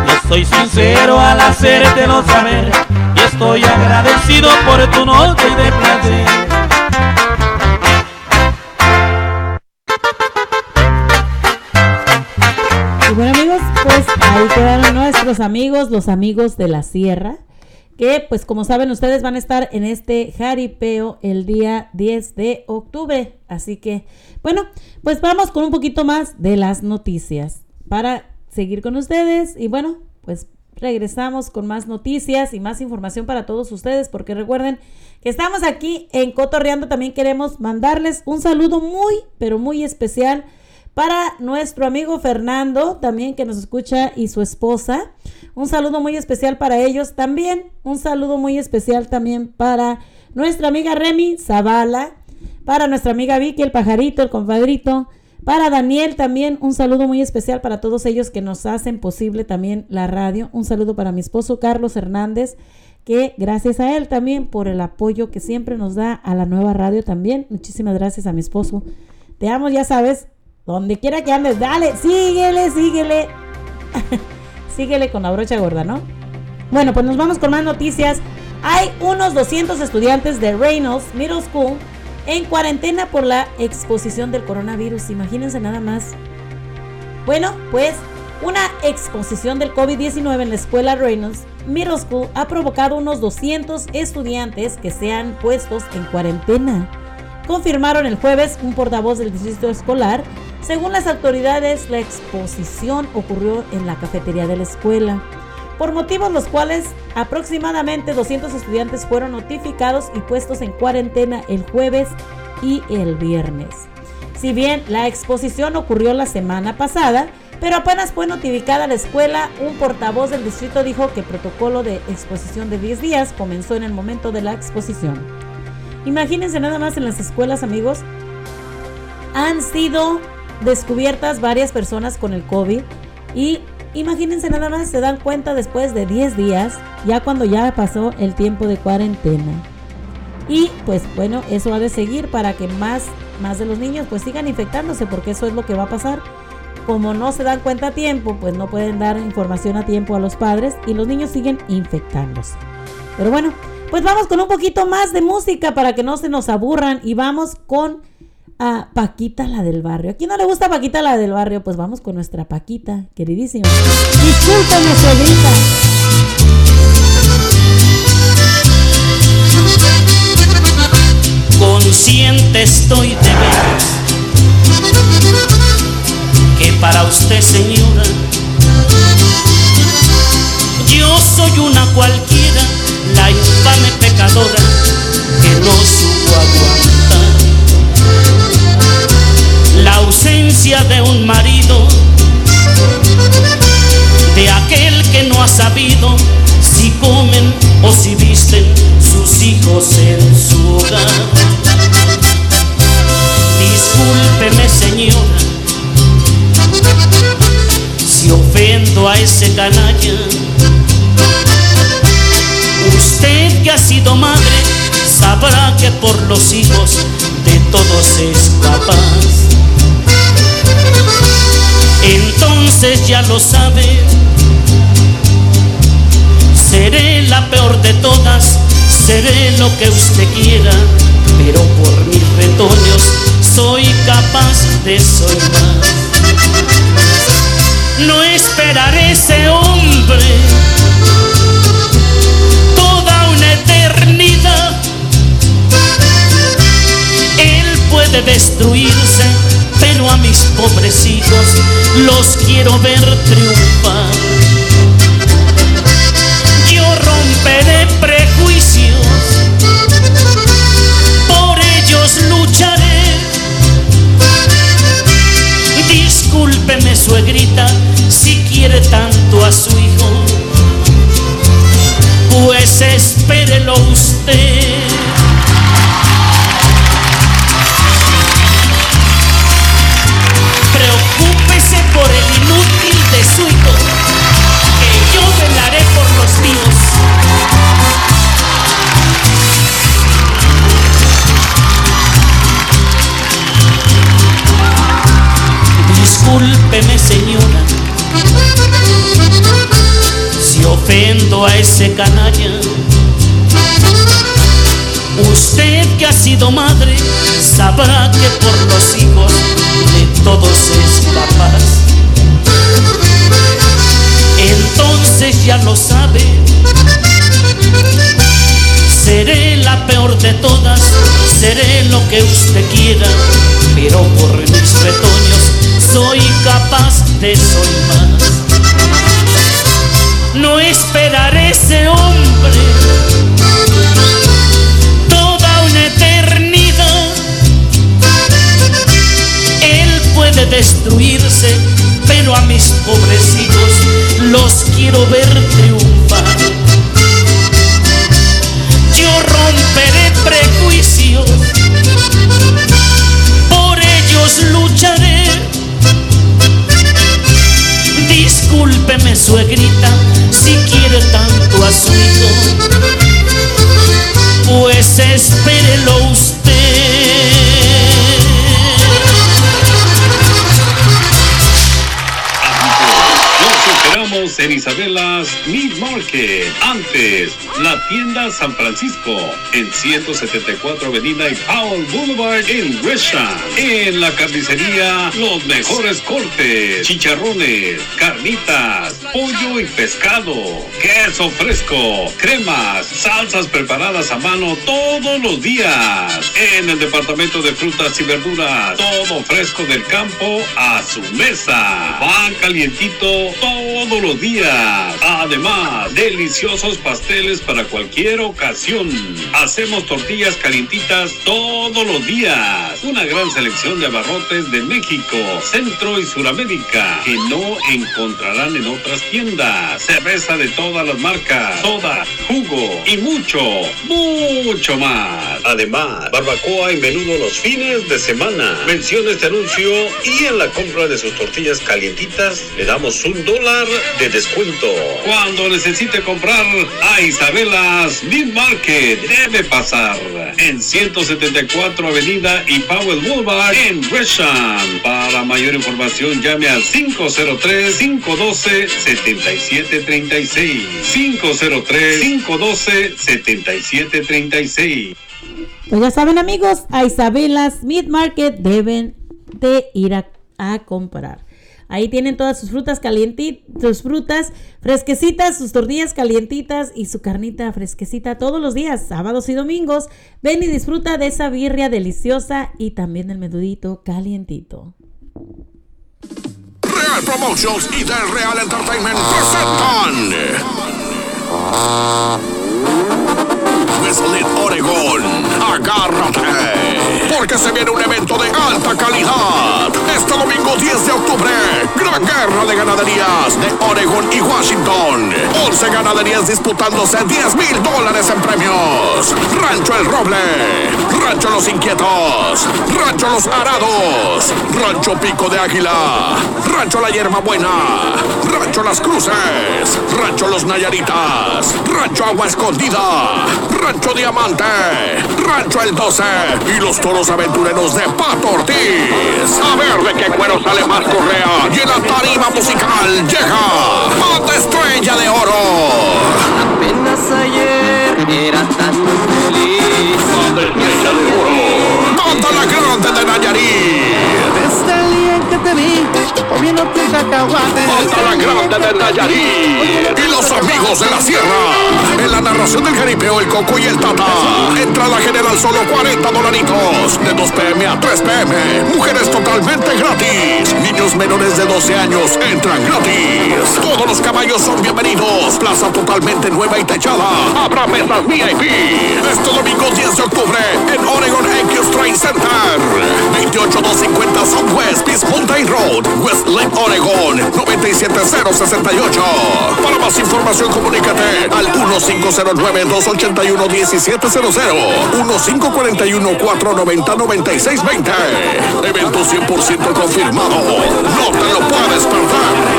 Yo soy sincero al hacértelo saber y estoy agradecido por tu noche de placer. Ahí quedaron nuestros amigos, los amigos de la sierra, que pues como saben ustedes van a estar en este jaripeo el día 10 de octubre. Así que bueno, pues vamos con un poquito más de las noticias para seguir con ustedes y bueno, pues regresamos con más noticias y más información para todos ustedes porque recuerden que estamos aquí en Cotorreando, también queremos mandarles un saludo muy, pero muy especial para nuestro amigo Fernando, también que nos escucha, y su esposa. Un saludo muy especial para ellos también. Un saludo muy especial también para nuestra amiga Remy Zavala, para nuestra amiga Vicky, el pajarito, el compadrito. Para Daniel también un saludo muy especial para todos ellos que nos hacen posible también la radio. Un saludo para mi esposo Carlos Hernández, que gracias a él también por el apoyo que siempre nos da a la nueva radio también. Muchísimas gracias a mi esposo. Te amo, ya sabes, donde quiera que andes, dale, síguele, síguele. síguele con la brocha gorda, ¿no? Bueno, pues nos vamos con más noticias. Hay unos 200 estudiantes de Reynolds Middle School en cuarentena por la exposición del coronavirus. Imagínense nada más. Bueno, pues una exposición del COVID-19 en la escuela Reynolds Middle School ha provocado unos 200 estudiantes que sean puestos en cuarentena. Confirmaron el jueves un portavoz del distrito escolar. Según las autoridades, la exposición ocurrió en la cafetería de la escuela, por motivos los cuales aproximadamente 200 estudiantes fueron notificados y puestos en cuarentena el jueves y el viernes. Si bien la exposición ocurrió la semana pasada, pero apenas fue notificada la escuela, un portavoz del distrito dijo que el protocolo de exposición de 10 días comenzó en el momento de la exposición. Imagínense nada más en las escuelas, amigos, han sido descubiertas varias personas con el COVID y imagínense nada más, se dan cuenta después de 10 días, ya cuando ya pasó el tiempo de cuarentena. Y pues bueno, eso ha de seguir para que más, más de los niños pues sigan infectándose, porque eso es lo que va a pasar. Como no se dan cuenta a tiempo, pues no pueden dar información a tiempo a los padres y los niños siguen infectándose. Pero bueno, pues vamos con un poquito más de música para que no se nos aburran y vamos con a Paquita la del barrio. ¿A quién no le gusta Paquita la del barrio? Pues vamos con nuestra Paquita, queridísima. Discúlpame, suegrita. Consciente estoy de ver que para usted, señora, yo soy una cualquiera, la infame pecadora que no supo aguantar la ausencia de un marido, de aquel que no ha sabido si comen o si visten sus hijos en su hogar. Discúlpeme señora, si ofendo a ese canalla que ha sido madre sabrá que por los hijos de todos es capaz. Entonces ya lo sabe, seré la peor de todas, seré lo que usted quiera, pero por mis retoños soy capaz de soñar. No esperaré ese hombre puede destruirse, pero a mis pobres hijos los quiero ver triunfar. Yo romperé prejuicios, por ellos lucharé. Discúlpeme, suegrita, si quiere tanto a su hijo, pues espérelo usted. Discúlpeme señora si ofendo a ese canalla. Usted que ha sido madre sabrá que por los hijos de todos es capaz. Entonces ya lo sabe. Seré la peor de todas, seré lo que usted quiera, pero por mis retoños soy capaz de soñar. No esperaré ese hombre toda una eternidad. Él puede destruirse, pero a mis pobres hijos los quiero ver triunfar. Discúlpeme, suegrita, si quiere tanto a su hijo, pues espérelo usted. En Isabelas Meat Market. Antes, la tienda San Francisco en 174 Avenida y Powell Boulevard en Gresham. En la carnicería, los mejores cortes, chicharrones, carnitas, pollo y pescado, queso fresco, cremas, salsas preparadas a mano todos los días. En el departamento de frutas y verduras, todo fresco del campo a su mesa. Pan calientito todos los días. Además, deliciosos pasteles para cualquier ocasión. Hacemos tortillas calientitas todos los días. Una gran selección de abarrotes de México, Centro y Suramérica que no encontrarán en otras tiendas. Cerveza de todas las marcas, soda, jugo y mucho, mucho más. Además, barbacoa y menudo los fines de semana. Mencione este anuncio y en la compra de sus tortillas calientitas le damos un dólar de descuento. Cuando necesite comprar a Isabelas Meat Market, debe pasar en 174 Avenida y Powell Boulevard en Gresham. Para mayor información llame al 503-512-7736. 503-512-7736. Pues ya saben amigos, a Isabelas Meat Market deben de ir a, a comprar. Ahí tienen todas sus frutas calientitas, sus frutas fresquecitas, sus tortillas calientitas y su carnita fresquecita todos los días, sábados y domingos. Ven y disfruta de esa birria deliciosa y también el menudito calientito. Real Promotions y The Real Entertainment presentan Wesleyan, Oregon. Agárrate, porque se viene un evento de alta calidad. Este domingo 10 de octubre, gran guerra de ganaderías de Oregon y Washington. 11 ganaderías disputándose 10 mil dólares en premios. Rancho El Roble, Rancho Los Inquietos, Rancho Los Arados, Rancho Pico de Águila, Rancho La Hierba Buena, Rancho Las Cruces, Rancho Los Nayaritas, Rancho Agua Escondida, Rancho Diamante, Rancho El 12 y los toros aventureros de Pato Ortiz. A ver de qué cuero sale más correa. Y en la tarima musical llega Banda Estrella de Oro. Apenas ayer era tan feliz. Banda Estrella de Oro. Banda La Grande de Nayarit. Vi, comiendo tu cacahuate. La Grande de Nayarit. Y los amigos de la sierra. En la narración del jaripeo, el coco y el tata. Entrada general solo 40 dolaritos. De 2 pm a 3 pm. Mujeres totalmente gratis. Niños menores de 12 años entran gratis. Todos los caballos son bienvenidos. Plaza totalmente nueva y techada. Habrá mesas VIP. Este domingo 10 de octubre en Oregon X Train Center. 28250 Southwest Peace Road, West Lake, Oregon. 97068. Para más información, comunícate al 1509-281-1700. 1541-490-9620. Evento 100% confirmado. No te lo puedes perder.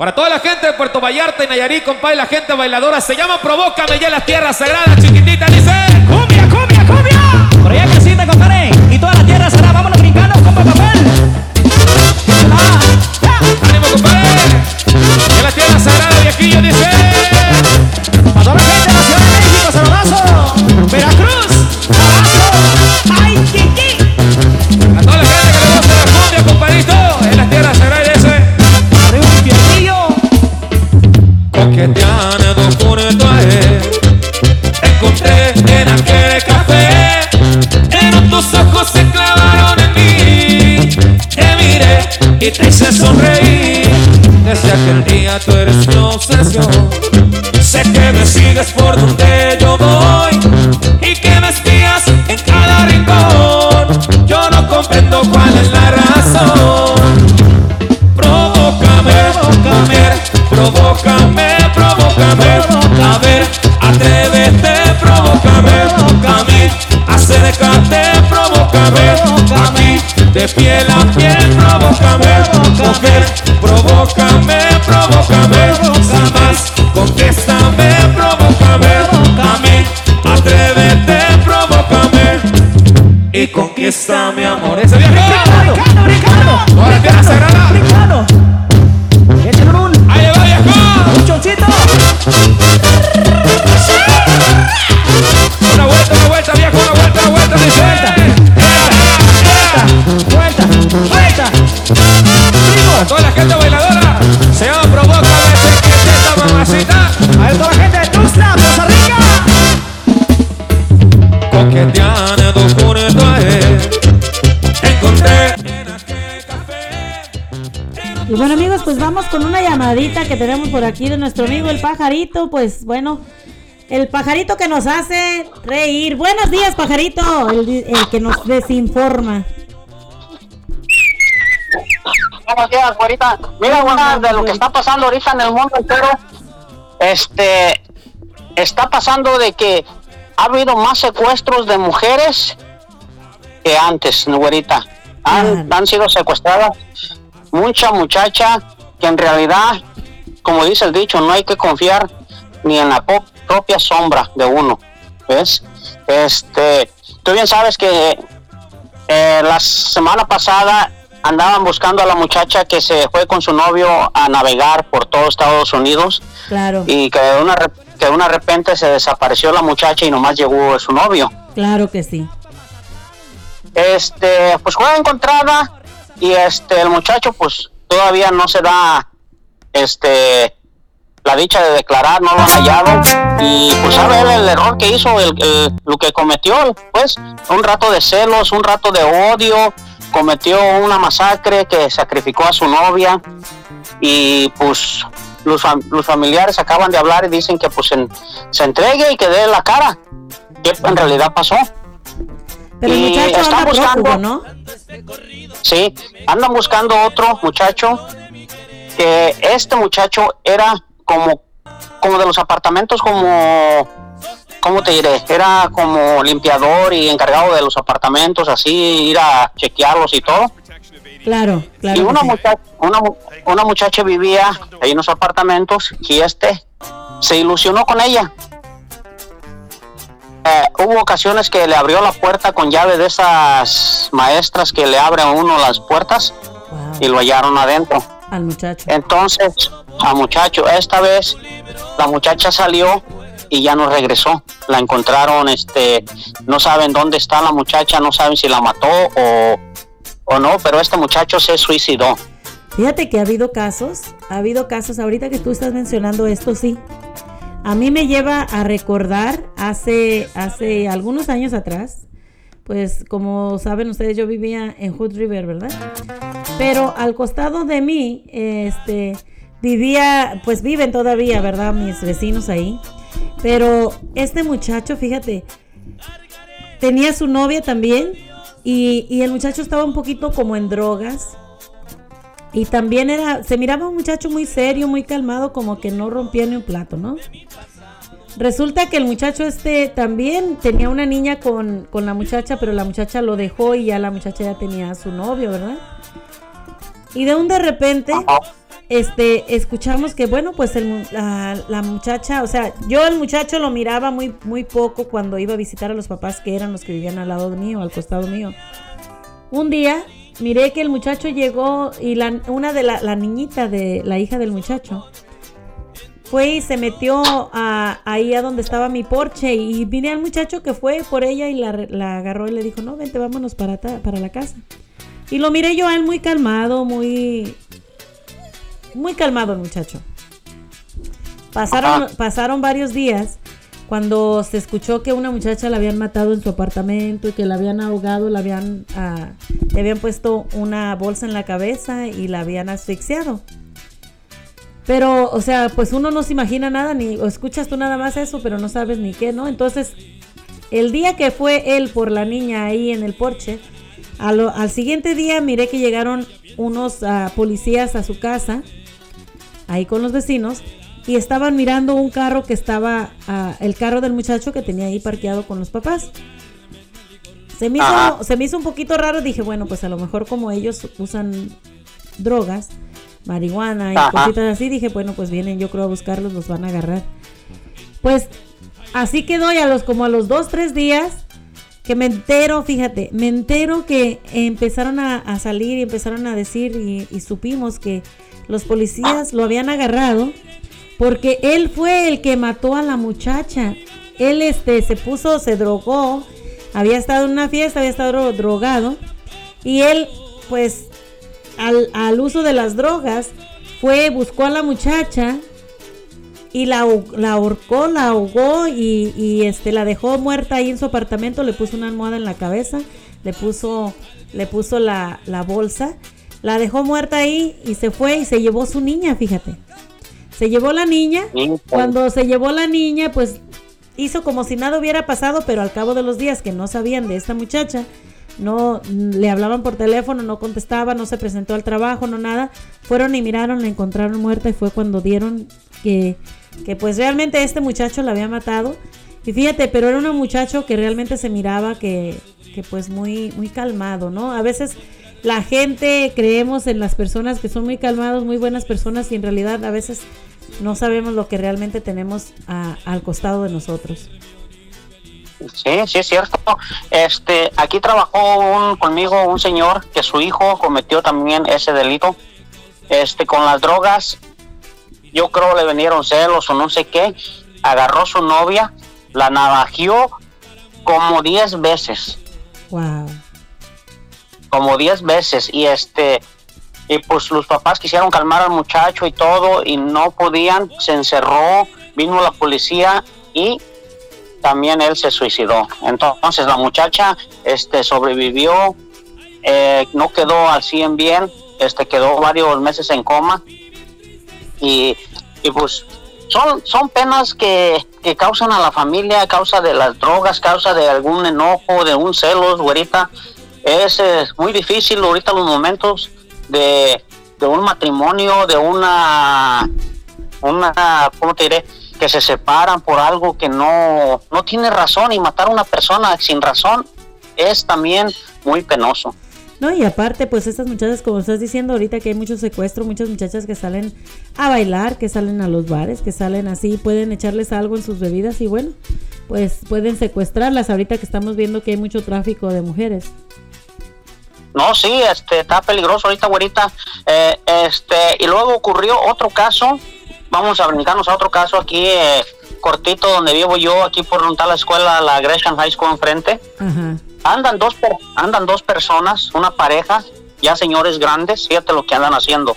Para toda la gente de Puerto Vallarta y Nayarit, compadre, la gente bailadora se llama Provócame ya en las tierras sagradas, chiquitita, dice. ¡Cumbia, cumbia, cumbia! Por allá casita, compadre. Y toda la tierra será, vámonos brincando, compa papel. ¡Ánimo, compadre! En la tierra sagrada, viejillo, dice. Y te hice sonreír Desde aquel día tú eres mi obsesión. Sé que me sigues por de piel a piel, provócame. Mujer, provócame, provócame. Jamás, contéstame, provócame. A mí, atrévete, provócame. Y conquista mi amor. Ese viejo. Brincando, brincando. Toda pues vamos con una llamadita que tenemos por aquí de nuestro amigo el pajarito. Pues bueno, el pajarito que nos hace reír. Buenos días pajarito, el, el que nos desinforma. Buenos días, güerita. Mira, buena de lo que está pasando ahorita en el mundo entero, este, está pasando de que ha habido más secuestros de mujeres que antes, güerita. Han, han sido secuestradas mucha muchacha que en realidad, como dice el dicho, no hay que confiar ni en la propia sombra de uno, ¿ves? Este, tú bien sabes que eh, la semana pasada andaban buscando a la muchacha que se fue con su novio a navegar por todo Estados Unidos Claro, y que de una, que de una repente se desapareció la muchacha y nomás llegó su novio. claro que sí. Este, pues fue encontrada y este, el muchacho pues todavía no se da, este, la dicha de declarar, no lo han hallado. Y pues sabe el error que hizo, el, lo que cometió, pues un rato de celos, un rato de odio, cometió una masacre que sacrificó a su novia. Y pues los, los familiares acaban de hablar y dicen que pues se entregue y que dé la cara, que en realidad pasó. Pero el Y muchacho están anda buscando- prófugo, ¿no? Sí, andan buscando otro muchacho que este muchacho era como como de los apartamentos como ¿cómo te diré? Era como limpiador y encargado de los apartamentos, así ir a chequearlos y todo. Claro, claro. y una sí. muchacha, una, una muchacha vivía ahí en los apartamentos y este se ilusionó con ella. Hubo ocasiones que le abrió la puerta con llave de esas maestras que le abren a uno las puertas y lo hallaron adentro. Al muchacho. Entonces, al muchacho, esta vez la muchacha salió y ya no regresó. La encontraron, este, no saben dónde está la muchacha, no saben si la mató o, o no, pero este muchacho se suicidó. Fíjate que ha habido casos, ha habido casos, ahorita que tú estás mencionando esto, sí. A mí me lleva a recordar hace, hace algunos años atrás, pues como saben ustedes, yo vivía en Hood River, ¿verdad? Pero al costado de mí, este, vivía, pues viven todavía, ¿verdad? Mis vecinos ahí. Pero este muchacho, fíjate, tenía su novia también y, y el muchacho estaba un poquito como en drogas. Y también era, se miraba un muchacho muy serio, muy calmado, como que no rompía ni un plato, ¿no? Resulta que el muchacho este también tenía una niña con, con la muchacha, pero la muchacha lo dejó y ya la muchacha ya tenía a su novio, ¿verdad? Y de un de repente, este, escuchamos que, bueno, pues el la, la muchacha, o sea, yo el muchacho lo miraba muy, muy poco cuando iba a visitar a los papás que eran los que vivían al lado mío, al costado mío. Un día miré que el muchacho llegó y la, una de la, la niñita de la hija del muchacho fue y se metió a- ahí a donde estaba mi porche y miré al muchacho que fue por ella y la, la agarró y le dijo, no, vente, vámonos para, ta- para la casa. Y lo miré yo a él muy calmado, muy... Muy calmado el muchacho. Pasaron, pasaron varios días cuando se escuchó que una muchacha la habían matado en su apartamento y que la habían ahogado, la habían, ah, le habían puesto una bolsa en la cabeza y la habían asfixiado. Pero, o sea, pues uno no se imagina nada, ni o escuchas tú nada más eso, pero no sabes ni qué, ¿no? Entonces, el día que fue él por la niña ahí en el porche, al siguiente día miré que llegaron unos ah, policías a su casa, ahí con los vecinos, y estaban mirando un carro que estaba, ah, el carro del muchacho que tenía ahí parqueado con los papás. Se me, hizo, se me hizo un poquito raro, dije, bueno, pues a lo mejor como ellos usan drogas, marihuana y Ajá. cositas así, dije, bueno, pues vienen yo creo a buscarlos, los van a agarrar. Pues así quedó y a los como a los dos, tres días que me entero, fíjate, me entero que empezaron a, a salir y empezaron a decir y, y supimos que los policías lo habían agarrado porque él fue el que mató a la muchacha. Él este se puso, se drogó, había estado en una fiesta, había estado drogado y él pues al, al uso de las drogas fue, buscó a la muchacha y la, la ahorcó, la ahogó y, y, este la dejó muerta ahí en su apartamento, le puso una almohada en la cabeza, le puso, le puso la, la bolsa, la dejó muerta ahí y se fue y se llevó su niña, fíjate. Se llevó la niña, cuando se llevó la niña, pues hizo como si nada hubiera pasado, pero al cabo de los días que no sabían de esta muchacha, no le hablaban por teléfono, no contestaba, no se presentó al trabajo, no nada. Fueron y miraron, la encontraron muerta y fue cuando dieron que, que pues realmente este muchacho la había matado. Y fíjate, pero era un muchacho que realmente se miraba que, que pues muy, muy calmado, ¿no? A veces la gente creemos en las personas que son muy calmados, muy buenas personas y en realidad a veces no sabemos lo que realmente tenemos a- al costado de nosotros. Sí, sí es cierto. Este, aquí trabajó un, conmigo un señor que su hijo cometió también ese delito. Este, con las drogas, yo creo le vinieron celos o no sé qué. Agarró su novia, la navajeó como 10 veces, Wow. Como 10 veces y este y pues los papás quisieron calmar al muchacho y todo y no podían, se encerró, vino la policía y también él se suicidó. Entonces la muchacha este, sobrevivió, eh, no quedó al 100 bien, este, quedó varios meses en coma y, y pues son, son penas que, que causan a la familia causa de las drogas, causa de algún enojo, de un celos, güerita. Es muy difícil ahorita los momentos de, de un matrimonio, de una, una, ¿cómo te diré? Que se separan por algo que no, no tiene razón y matar a una persona sin razón es también muy penoso. No, y aparte, pues estas muchachas, como estás diciendo ahorita que hay mucho secuestro, muchas muchachas que salen a bailar, que salen a los bares, que salen así, pueden echarles algo en sus bebidas y bueno, pues pueden secuestrarlas ahorita que estamos viendo que hay mucho tráfico de mujeres. No, sí, este, está peligroso ahorita, güerita. Eh, este, y luego ocurrió otro caso. Vamos a brincarnos a otro caso aquí, eh, cortito, donde vivo yo, aquí por donde está la escuela, la Gresham High School enfrente. Andan dos, andan dos personas, una pareja, ya señores grandes, fíjate lo que andan haciendo.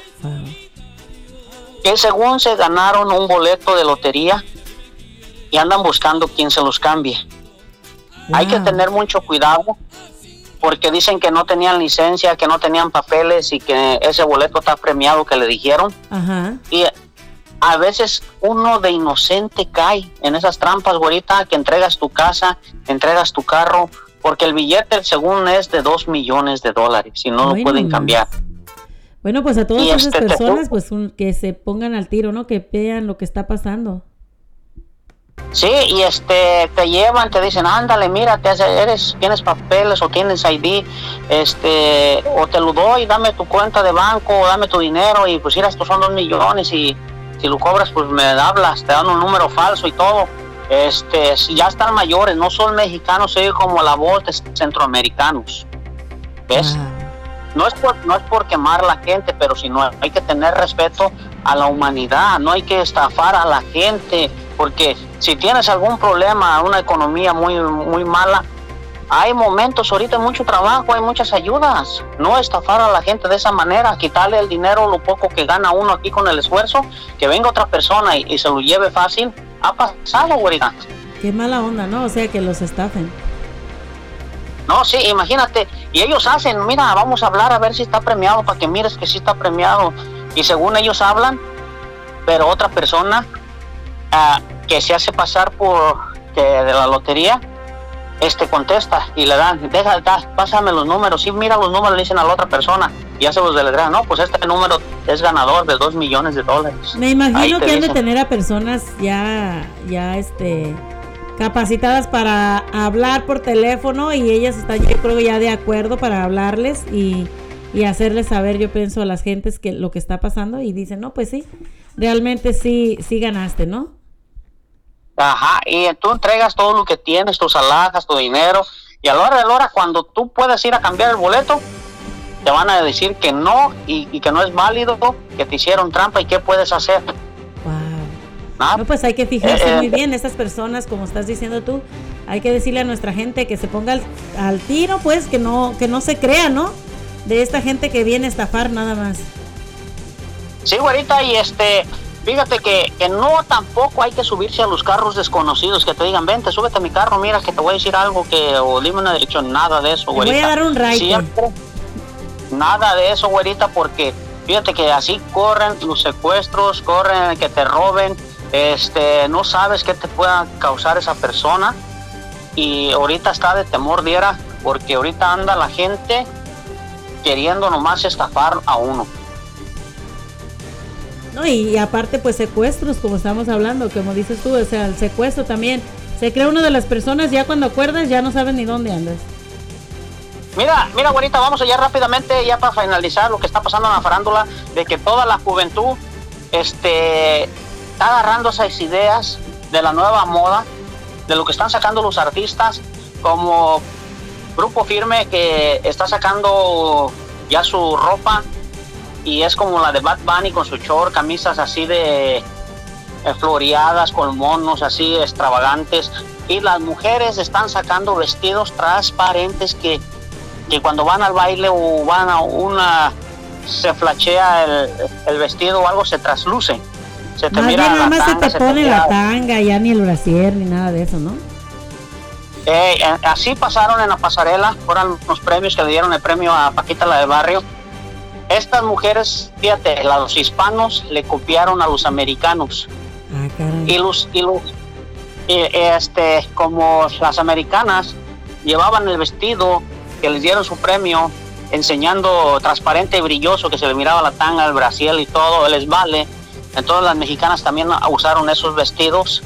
Que según se ganaron un boleto de lotería y andan buscando quién se los cambie. Hay que tener mucho cuidado porque dicen que no tenían licencia, que no tenían papeles y que ese boleto está premiado que le dijeron. Ajá. Y a veces uno de inocente cae en esas trampas, güerita, que entregas tu casa, entregas tu carro, porque el billete según es de dos millones de dólares y no lo pueden cambiar. Bueno, pues a todas Y esas este, te- personas, pues un- que se pongan al tiro, ¿no? Que vean lo que está pasando. Sí, y este te llevan, te dicen, ándale, mira, te hace- eres, tienes papeles o tienes ID, este, o te lo doy, dame tu cuenta de banco, o dame tu dinero, y pues mira, estos son dos millones, y si lo cobras, pues me hablas, te dan un número falso y todo. Este, ya están mayores, no son mexicanos, soy como la voz de centroamericanos. ¿Ves? No es, por, no es por quemar a la gente, pero si no hay que tener respeto a la humanidad, no hay que estafar a la gente, porque si tienes algún problema, una economía muy, muy mala, hay momentos ahorita mucho trabajo, hay muchas ayudas. No estafar a la gente de esa manera, quitarle el dinero, lo poco que gana uno aquí con el esfuerzo, que venga otra persona y, y se lo lleve fácil. Ha pasado, güerita. Qué mala onda, ¿no? O sea, que los estafen. No, sí, imagínate. Y ellos hacen, mira, vamos a hablar a ver si está premiado para que mires que sí está premiado. Y según ellos hablan, pero otra persona ah, que se hace pasar por que de la lotería, este contesta y le dan, deja, da, pásame los números, sí, mira los números, le dicen a la otra persona, y ya se los deletrean, no, pues este número es ganador de dos millones de dólares. Me imagino que han de tener a personas ya, ya, este, capacitadas para hablar por teléfono y ellas están, yo creo, ya de acuerdo para hablarles y, y hacerles saber, yo pienso, a las gentes que lo que está pasando y dicen, no, pues sí, realmente sí, sí ganaste, ¿no? Ajá, y tú entregas todo lo que tienes, tus alhajas, tu dinero, y a la hora de la hora, cuando tú puedes ir a cambiar el boleto, te van a decir que no y, y que no es válido, que te hicieron trampa y qué puedes hacer. Ah, No, pues hay que fijarse Eh, eh. muy bien, estas personas, como estás diciendo tú, hay que decirle a nuestra gente que se ponga al, al tiro, pues, que no, que no se crea, ¿no? De esta gente que viene a estafar nada más. Sí, güerita, y este, fíjate que, que no tampoco hay que subirse a los carros desconocidos, que te digan, vente, súbete a mi carro, mira que te voy a decir algo, que, o dime una dirección, nada de eso, Te voy güerita. a dar un. Siempre, nada de eso, güerita, porque fíjate que así corren los secuestros, corren que te roben, este, no sabes qué te pueda causar esa persona, y ahorita está de temor diera, porque ahorita anda la gente queriendo nomás estafar a uno. No, y, aparte, pues secuestros, como estamos hablando, como dices tú, o sea, el secuestro también. Se cree una de las personas, ya cuando acuerdas, ya no sabes ni dónde andas. Mira, mira, güerita, vamos allá rápidamente, ya para finalizar lo que está pasando en la farándula, de que toda la juventud este, está agarrando esas ideas de la nueva moda, de lo que están sacando los artistas, como Grupo Firme que está sacando ya su ropa y es como la de Bad Bunny con su short, camisas así de floreadas con monos así extravagantes. Y las mujeres están sacando vestidos transparentes que, que cuando van al baile o van a una se flachea el, el vestido o algo se trasluce se te Más mira bien nada la más se tanga, te pone la tanga, ya ni el brasier, ni nada de eso, ¿no? Eh, eh, así pasaron en la pasarela, fueron los premios que le dieron el premio a Paquita la del barrio. Estas mujeres, fíjate, los hispanos le copiaron a los americanos. Ah. Y los, y los, y, este, como las americanas llevaban el vestido que les dieron su premio, enseñando transparente y brilloso, que se le miraba la tanga, el brasiel y todo, el esvale. Entonces las mexicanas también usaron esos vestidos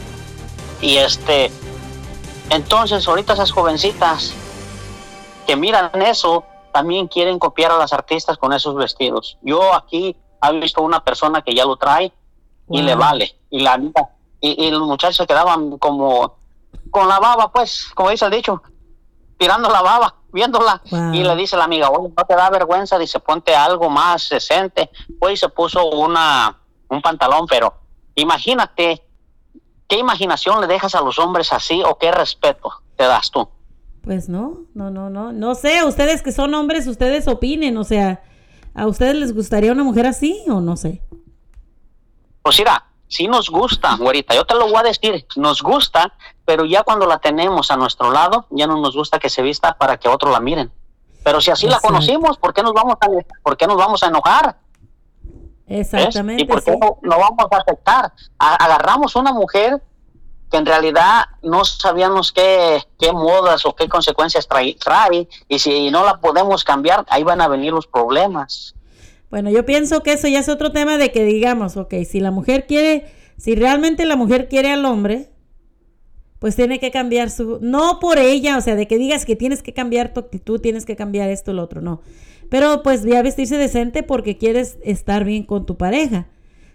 y este, entonces ahorita esas jovencitas que miran eso también quieren copiar a las artistas con esos vestidos. Yo aquí he visto una persona que ya lo trae y Wow. le vale y la y, y los muchachos quedaban como con la baba, pues, como dice el dicho, tirando la baba, viéndola. Wow. Y le dice la amiga, oye, no te da vergüenza, dice, ponte algo más decente. Pues se puso una, un pantalón, pero imagínate, ¿qué imaginación le dejas a los hombres así o qué respeto te das tú? Pues no, no, no, no. No sé, ustedes que son hombres, ustedes opinen, o sea, ¿a ustedes les gustaría una mujer así o no sé? Pues mira, sí nos gusta, güerita, yo te lo voy a decir, nos gusta, pero ya cuando la tenemos a nuestro lado, ya no nos gusta que se vista para que otros la miren. Pero si así la conocimos, ¿por qué nos vamos a, por qué nos vamos a enojar? ¿Ves? Exactamente. ¿Y por qué sí. no, no vamos a aceptar? A- agarramos una mujer que en realidad no sabíamos qué, qué modas o qué consecuencias trae, trae, y si no la podemos cambiar, ahí van a venir los problemas. Bueno, yo pienso que eso ya es otro tema de que digamos, ok, si la mujer quiere, si realmente la mujer quiere al hombre, pues tiene que cambiar su, no por ella, o sea, de que digas que tienes que cambiar tu actitud, tienes que cambiar esto, lo otro, no. Pero pues ya vestirse decente porque quieres estar bien con tu pareja.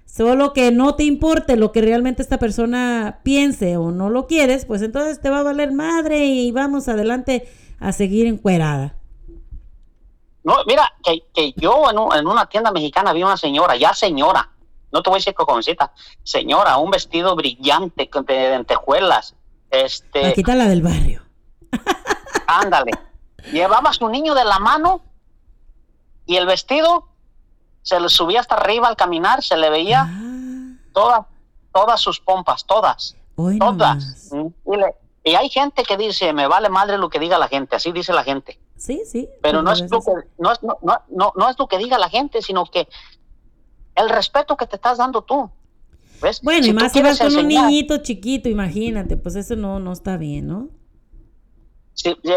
Solo que no te importe lo que realmente esta persona piense o no lo quieres, pues entonces te va a valer madre y vamos adelante a seguir encuerada. No, mira, que, que yo en, un- en una tienda mexicana vi una señora, ya señora, no te voy a decir que jovencita, señora, un vestido brillante con- de, de lentejuelas, este, Aquí está la del barrio. ándale, llevaba a su niño de la mano y el vestido se le subía hasta arriba al caminar, se le veía todas, todas sus pompas, todas, Hoy todas. Y, le- y hay gente que dice, me vale madre lo que diga la gente, así dice la gente. Sí, sí. Pero pues, no es, lo que, no, es, no, no, no, es lo que diga la gente, sino que el respeto que te estás dando tú. ¿Ves? Bueno, Si y más si vas con un niñito chiquito, imagínate, pues eso no, no está bien, ¿no?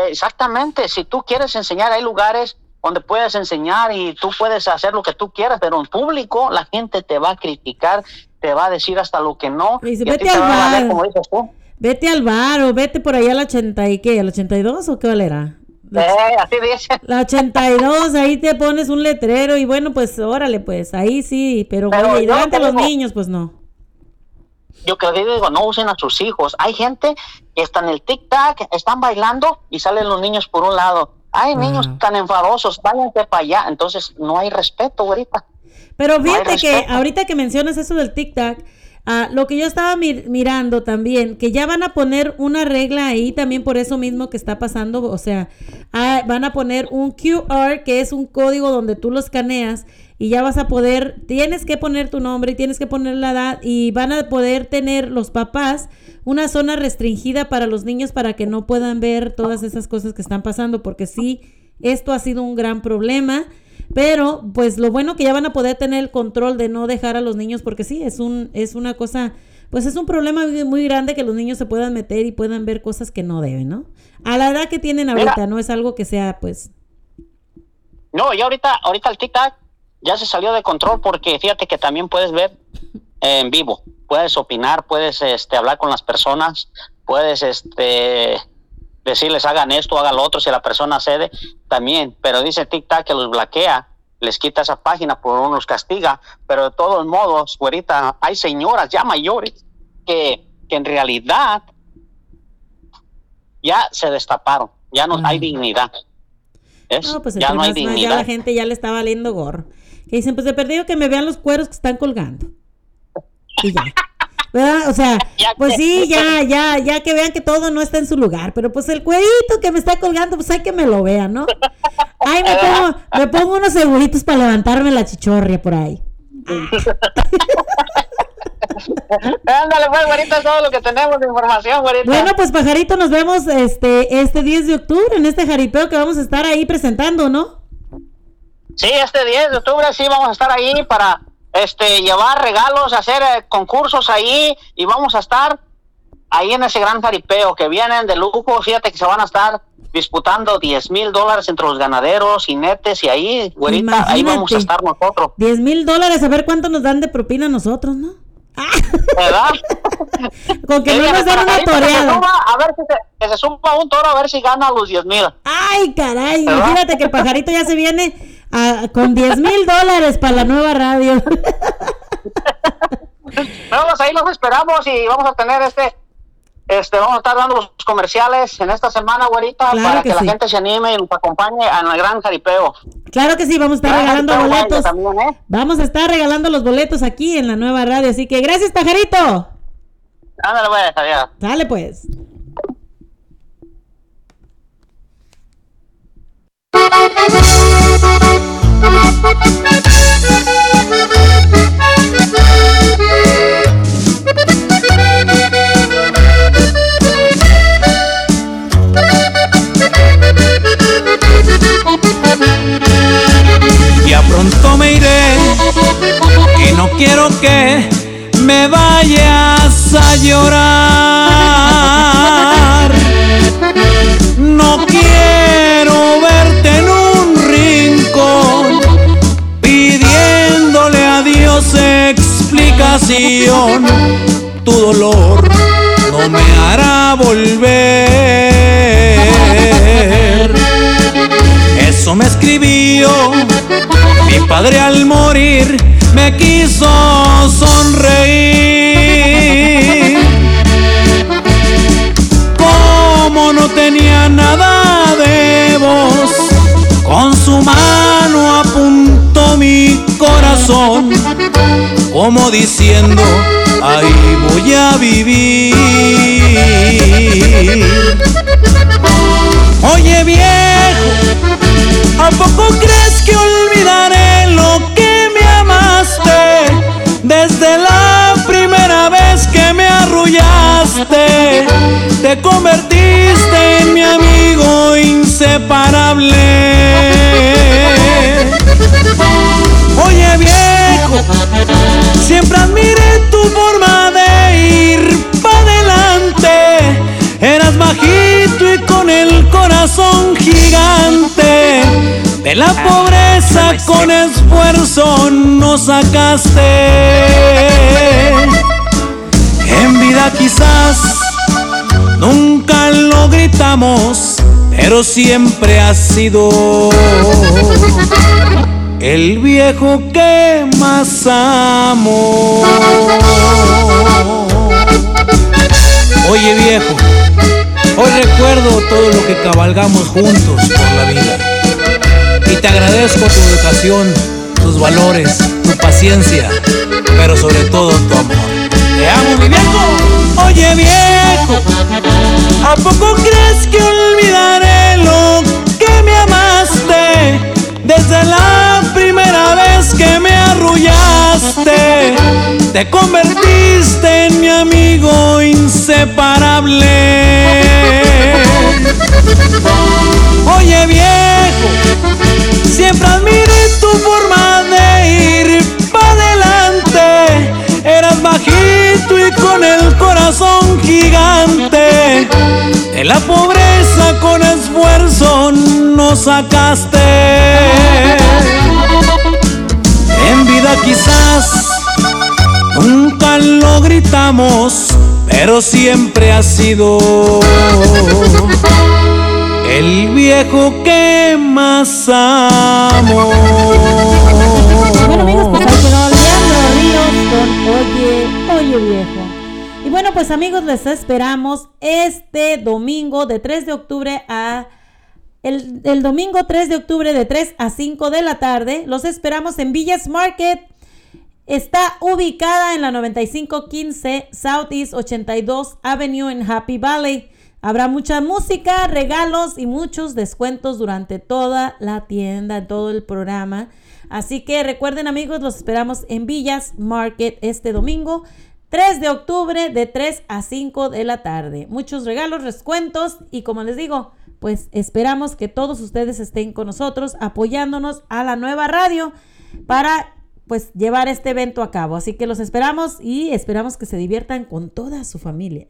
exactamente, si tú quieres enseñar, hay lugares donde puedes enseñar y tú puedes hacer lo que tú quieras, pero en público la gente te va a criticar, te va a decir hasta lo que no. Dice, y a ti "Vete te al a bar". como dices tú. Vete al bar o vete por allá al 80 y qué, al 82 o qué valera. Eh, así dice. La 82, ahí te pones un letrero y bueno, pues órale, pues ahí sí, pero, Pero oye, y delante de te los digo- niños, pues no. Yo que digo, no usen a sus hijos. Hay gente que está en el tic-tac, están bailando y salen los niños por un lado. Hay niños tan enfadosos, váyanse para allá. Entonces, no hay respeto, ahorita. Pero No fíjate que ahorita que mencionas eso del tic-tac, ah, lo que yo estaba mir- mirando también, que ya van a poner una regla ahí también por eso mismo que está pasando, o sea, ah, van a poner un QR que es un código donde tú lo escaneas y ya vas a poder, tienes que poner tu nombre y tienes que poner la edad y van a poder tener los papás una zona restringida para los niños para que no puedan ver todas esas cosas que están pasando, porque sí, esto ha sido un gran problema. Pero, pues lo bueno que ya van a poder tener el control de no dejar a los niños, porque sí, es un, es una cosa, pues es un problema muy- grande que los niños se puedan meter y puedan ver cosas que no deben, ¿no? A la edad que tienen Mira. ahorita, no es algo que sea, pues, No, y ahorita, ahorita el tic-tac ya se salió de control porque fíjate que también puedes ver en vivo, puedes opinar, puedes este, hablar con las personas, puedes este, decirles hagan esto, hagan lo otro, si la persona cede, también, pero dice tic-tac que los bloquea, les quita esa página, por uno los castiga, pero de todos modos, güerita, hay señoras ya mayores que, que en realidad ya se destaparon, ya no hay dignidad. ¿Ves? no, pues ya no hay ya dignidad. la gente ya le está valiendo gorro. Que dicen, pues de perdido que me vean los cueros que están colgando. Y ya. ¿Verdad? O sea, pues sí, ya, ya, ya que vean que todo no está en su lugar, pero pues el cuerito que me está colgando, pues hay que me lo vean, ¿no? Ay, me pongo, me pongo unos seguritos para levantarme la chichorria por ahí. Ándale, pues, güerita, es todo lo que tenemos de información, güerita. Bueno, pues pajarito, nos vemos este, este 10 de octubre en este jaripeo que vamos a estar ahí presentando, ¿no? Sí, este 10 de octubre sí vamos a estar ahí para este llevar regalos, hacer eh, concursos ahí y vamos a estar ahí en ese gran jaripeo que vienen de lujo. Fíjate que se van a estar disputando 10 mil dólares entre los ganaderos, jinetes y ahí, güerita, ahí vamos a estar nosotros, 10 mil dólares, a ver cuánto nos dan de propina a nosotros, ¿no? ¿verdad? Con que no nos den una toreada. suba, a ver si se, que se suba un toro a ver si gana los 10 mil. Ay, caray, ¿Verdad? imagínate que el pajarito ya se viene a- con 10 mil dólares para la nueva radio. Bueno, pues ahí los esperamos y vamos a tener este este, vamos a estar dando los comerciales en esta semana, güerita, Claro para que que, sí. la gente se anime y nos acompañe al gran jaripeo. Claro que sí, vamos a estar Gran regalando jaripeo, boletos. también, ¿eh? Vamos a estar regalando los boletos aquí en la nueva radio. Así que gracias, pajarito. Ándale, pues, adiós. Dale pues. Ya pronto me iré y no quiero que me vayas a llorar. No quiero verte explicación. Tu dolor no me hará volver. Eso me escribió mi padre al morir me quiso sonreír. Como no tenía nada de voz, con su mano apuntó mi corazón, como diciendo, ahí voy a vivir. Oye viejo, ¿A poco crees que olvidaré lo que me amaste? Desde la primera vez que me arrullaste, te convertiste en mi amigo inseparable. Siempre admiré tu forma de ir para adelante. Eras bajito y con el corazón gigante. De la pobreza con esfuerzo nos sacaste. En vida quizás nunca lo gritamos, pero siempre has sido el viejo que más amo. Oye viejo, hoy recuerdo todo lo que cabalgamos juntos por la vida. Y te agradezco tu educación, tus valores, tu paciencia, pero sobre todo tu amor. Te amo, mi viejo. Oye viejo, ¿a poco crees que olvidaré lo que me amaste? Desde la te convertiste en mi amigo inseparable. Oye viejo, siempre admiré tu forma de ir para adelante. Eras bajito y con el corazón gigante. De la pobreza con esfuerzo nos sacaste. Quizás nunca lo gritamos, pero siempre ha sido el viejo que más amo. Bueno amigos, pues con Oye, Oye Viejo. Y bueno, pues amigos, les esperamos este domingo de 3 de octubre a... El, domingo 3 de octubre de 3 a 5 de la tarde. Los esperamos en Villas Market. Está ubicada en la 9515 Southeast 82 Avenue en Happy Valley. Habrá mucha música, regalos y muchos descuentos durante toda la tienda, en todo el programa. Así que recuerden amigos, los esperamos en Villas Market este domingo 3 de octubre de 3 a 5 de la tarde. Muchos regalos, descuentos y como les digo, pues esperamos que todos ustedes estén con nosotros apoyándonos a la nueva radio para pues llevar este evento a cabo. Así que los esperamos y esperamos que se diviertan con toda su familia.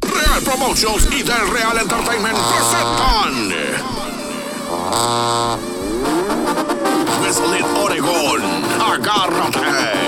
Real Promotions y Del Real Entertainment presentan agárrate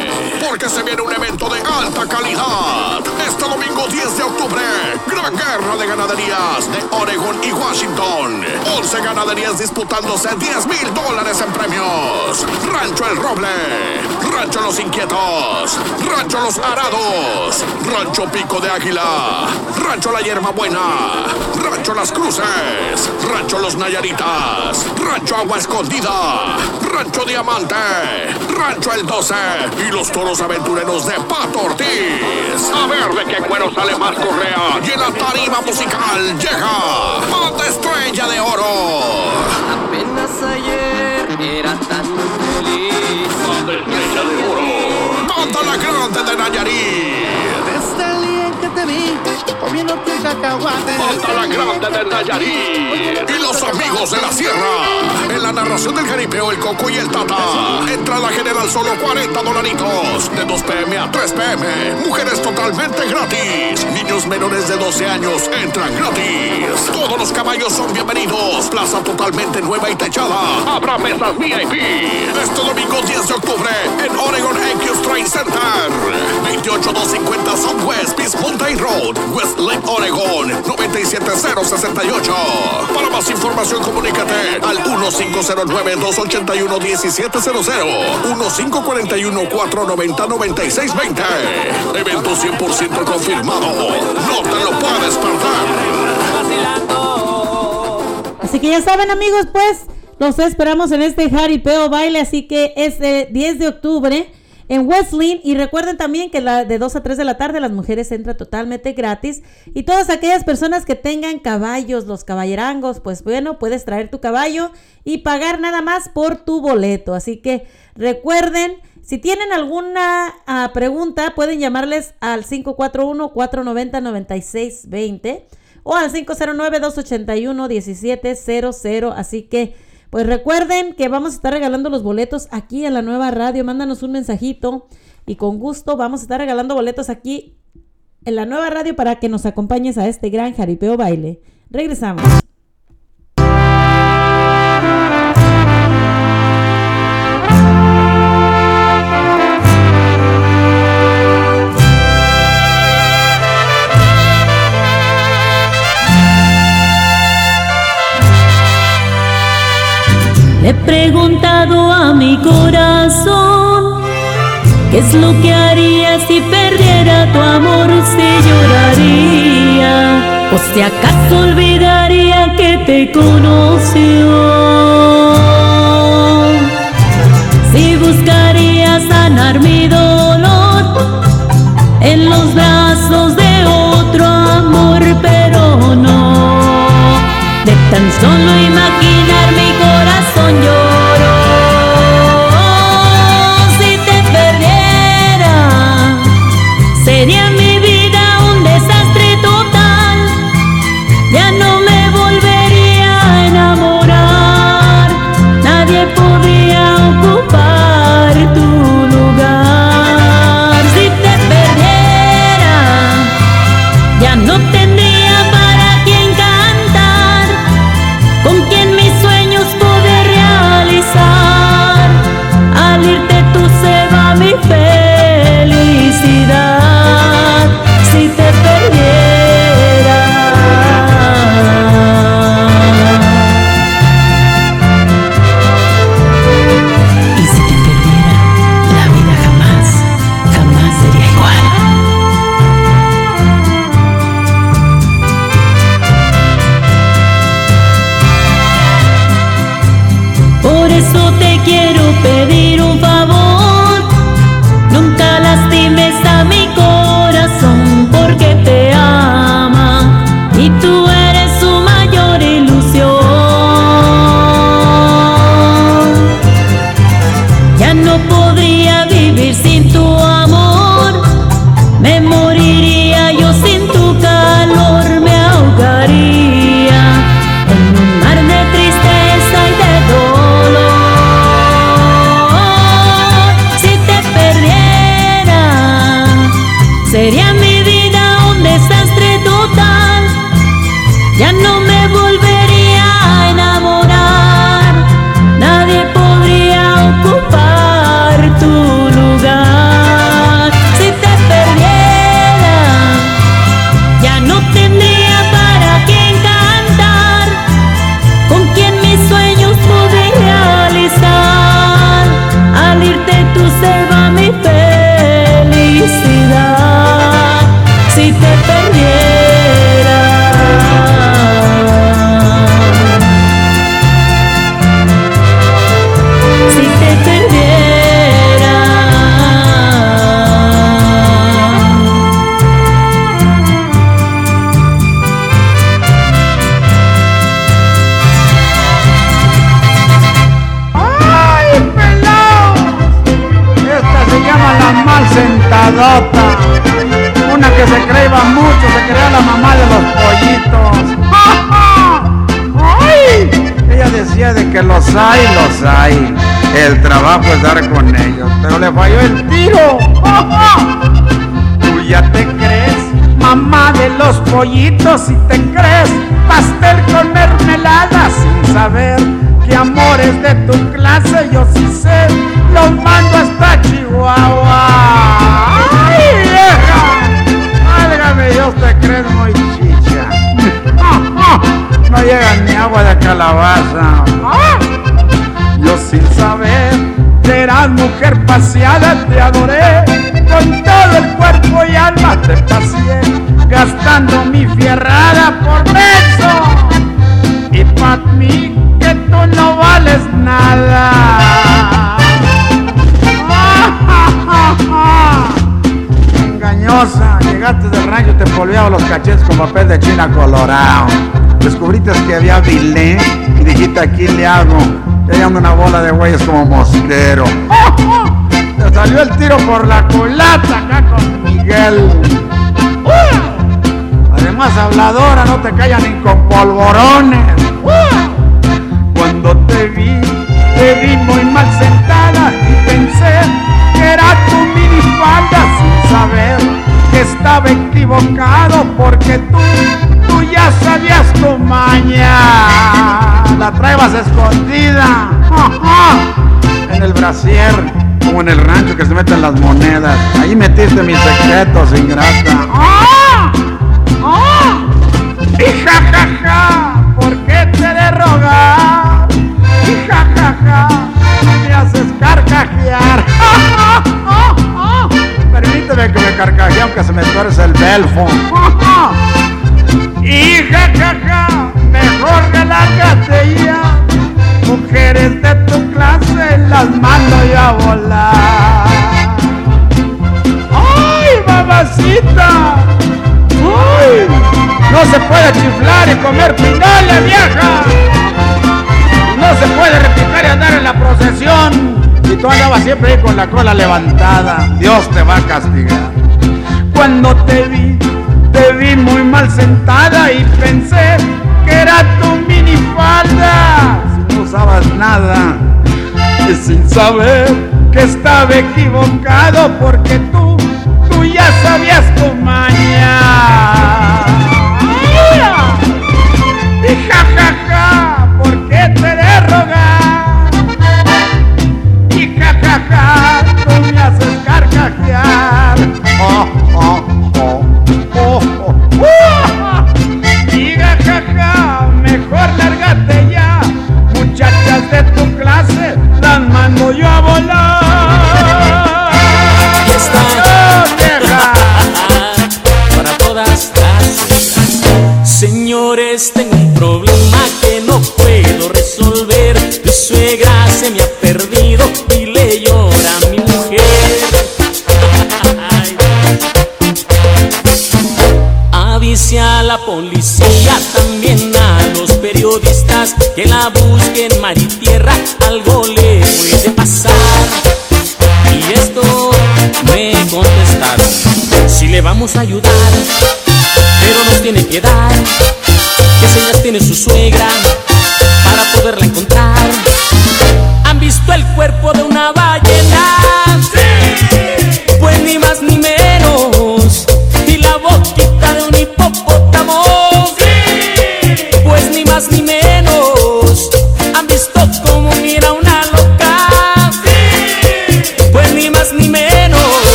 porque se viene un evento de alta calidad. Este domingo 10 de octubre, gran guerra de ganaderías de Oregon y Washington. 11 ganaderías disputándose 10 mil dólares en premios. Rancho El Roble, Rancho Los Inquietos, Rancho Los Arados, Rancho Pico de Águila, Rancho La Hierba Buena, Rancho Las Cruces, Rancho Los Nayaritas, Rancho Agua Escondida, Rancho Diamante, Rancho El 12 y los toros aventureros de Pato Ortiz. A ver de qué cuero sale más correa y en la tarima musical llega Pata Estrella de Oro. Apenas ayer era tan feliz. Pata Estrella de Oro. Banda La Grande de Nayarit. Te vi, comiéndote un cacahuate. Banda La Grande de Nayarit. Y los amigos de la sierra. En la narración del jaripeo, el coco y el tata. Entrada general solo 40 dolaritos. De 2 pm a 3 pm. Mujeres totalmente gratis. Niños menores de 12 años entran gratis. Todos los caballos son bienvenidos. Plaza totalmente nueva y techada. Habrá mesas VIP. Este domingo 10 de octubre en Oregon Equus Train Center. 28250 Southwest Peace Mountain Road, West Lake, Oregon 97068. Para más información comunícate al 1509-281-1700 1541-490-9620 Evento 100% confirmado. No te lo puedes perder. Así que ya saben amigos, pues los esperamos en este jaripeo baile, así que es el 10 de octubre en Wesleyan y recuerden también que la de 2 a 3 de la tarde las mujeres entran totalmente gratis. Y todas aquellas personas que tengan caballos, los caballerangos, pues bueno, puedes traer tu caballo y pagar nada más por tu boleto, así que recuerden si tienen alguna ah, pregunta, pueden llamarles al 541-490-9620 o al 509-281-1700. Así que, pues recuerden que vamos a estar regalando los boletos aquí en la nueva radio. Mándanos un mensajito y con gusto vamos a estar regalando boletos aquí en la nueva radio para que nos acompañes a este gran jaripeo baile. Regresamos. Corazón qué es lo que haría si perdiera tu amor, si lloraría o si acaso olvidaría que te conoció. Si buscaría sanar mi dolor en los brazos de otro amor, pero no. De tan solo imaginar y te crees pastel con mermelada sin saber que amores de tu clase yo sí sé, los mando hasta Chihuahua. ¡Ay, vieja! Válgame Dios, te crees muy chicha. No llega ni agua de calabaza. Yo sin saber que eras mujer paseada te adoré con todo el cuerpo y alma te paseé gastando mi fierrada por beso y pa' mí que tú no vales nada. Engañosa llegaste del rancho te polveaba los cachetes con papel de china colorado. Descubriste que había vilé y dijiste aquí le hago ella anda una bola de güeyes como mosquero. Te salió el tiro por la culata acá con Miguel Además habladora, no te callan ni con polvorones. Cuando te vi, te vi muy mal sentada y pensé que era tu minifalda sin saber que estaba equivocado porque tú, tú ya sabías tu maña. La traebas escondida en el brasier, como en el rancho que se meten las monedas. Ahí metiste mis secretos, ingrata. ¡Ah! Y ja, ja, ¿por qué te de rogar? Y ja, ja, me haces carcajear. Ja, ja, ja. Permíteme que me carcajee aunque se me tuerce el belfo. Y ja, ja, ja, mejor relárgate ya. Mujeres de tu clase las mando yo a volar. ¡Ay, mamacita! ¡Uy! No se puede chiflar y comer pinole, vieja. No se puede repicar y andar en la procesión. Y tú andabas siempre ahí con la cola levantada. Dios te va a castigar. Cuando te vi, te vi muy mal sentada y pensé que era tu minifalda. Si no usabas nada y sin saber que estaba equivocado porque tú, tú ya sabías tu maña. Ja, ja, ja, ¿por qué te de rogar? Y ja, ja, ja, tú me haces carcajear. Oh, que la busquen mar y tierra, algo le puede pasar. Y esto me contestaron, si le vamos a ayudar, pero nos tiene que dar, que señas tiene su suegra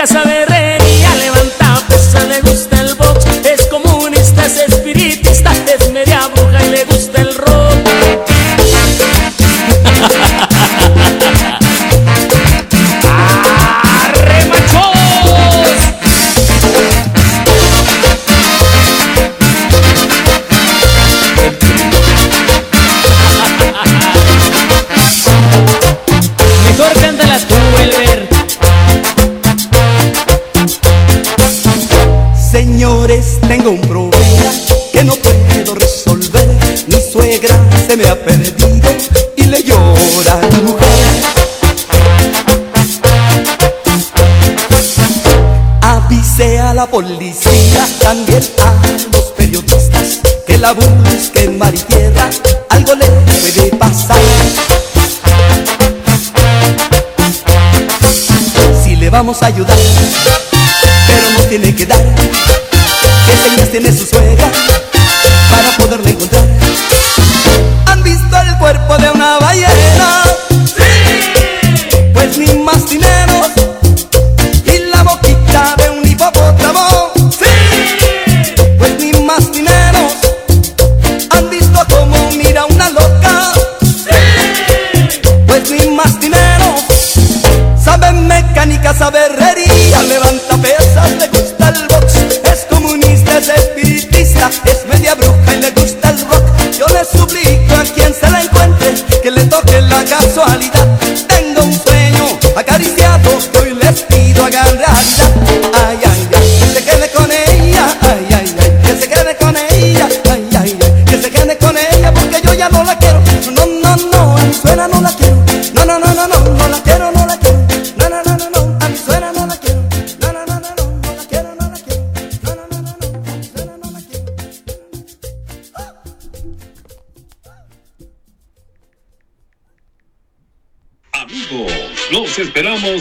mecánica, sabe se me ha perdido y le llora a la mujer. Avise a la policía, también a los periodistas, que la busquen mar y tierra, algo le puede pasar. Si le vamos a ayudar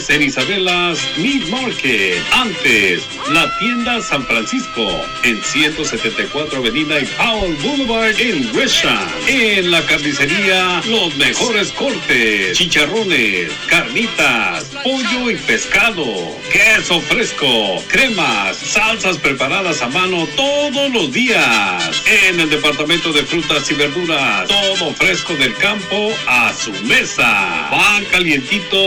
en Isabelas Meat Market. Antes, la tienda San Francisco en 174 Avenida y Powell Boulevard en Gresham. En la carnicería, los mejores cortes, chicharrones, carnitas, pollo y pescado, queso fresco, cremas, salsas preparadas a mano todos los días. En el departamento de frutas y verduras, todo fresco del campo a su mesa. Pan calientito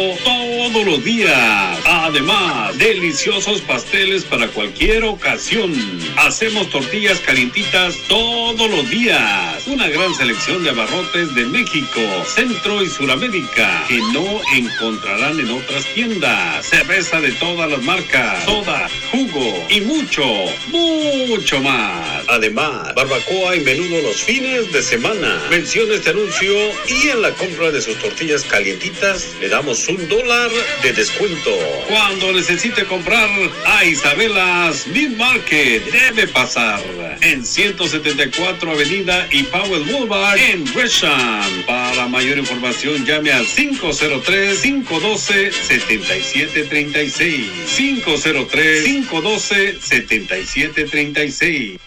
todos los días. Además, deliciosos pasteles para cualquier ocasión. Hacemos tortillas calientitas todos los días. Una gran selección de abarrotes de México, Centro y Suramérica que no encontrarán en otras tiendas. Cerveza de todas las marcas, soda, jugo y mucho, mucho más. Además, barbacoa y menudo los fines de semana. Mencione este anuncio y en la compra de sus tortillas calientitas le damos un dólar de descuento. Cuando necesite comprar a Isabelas Meat Market, debe pasar en 174 Avenida y Powell Boulevard en Gresham. Para mayor información, llame al 503-512-7736. 503-512-7736.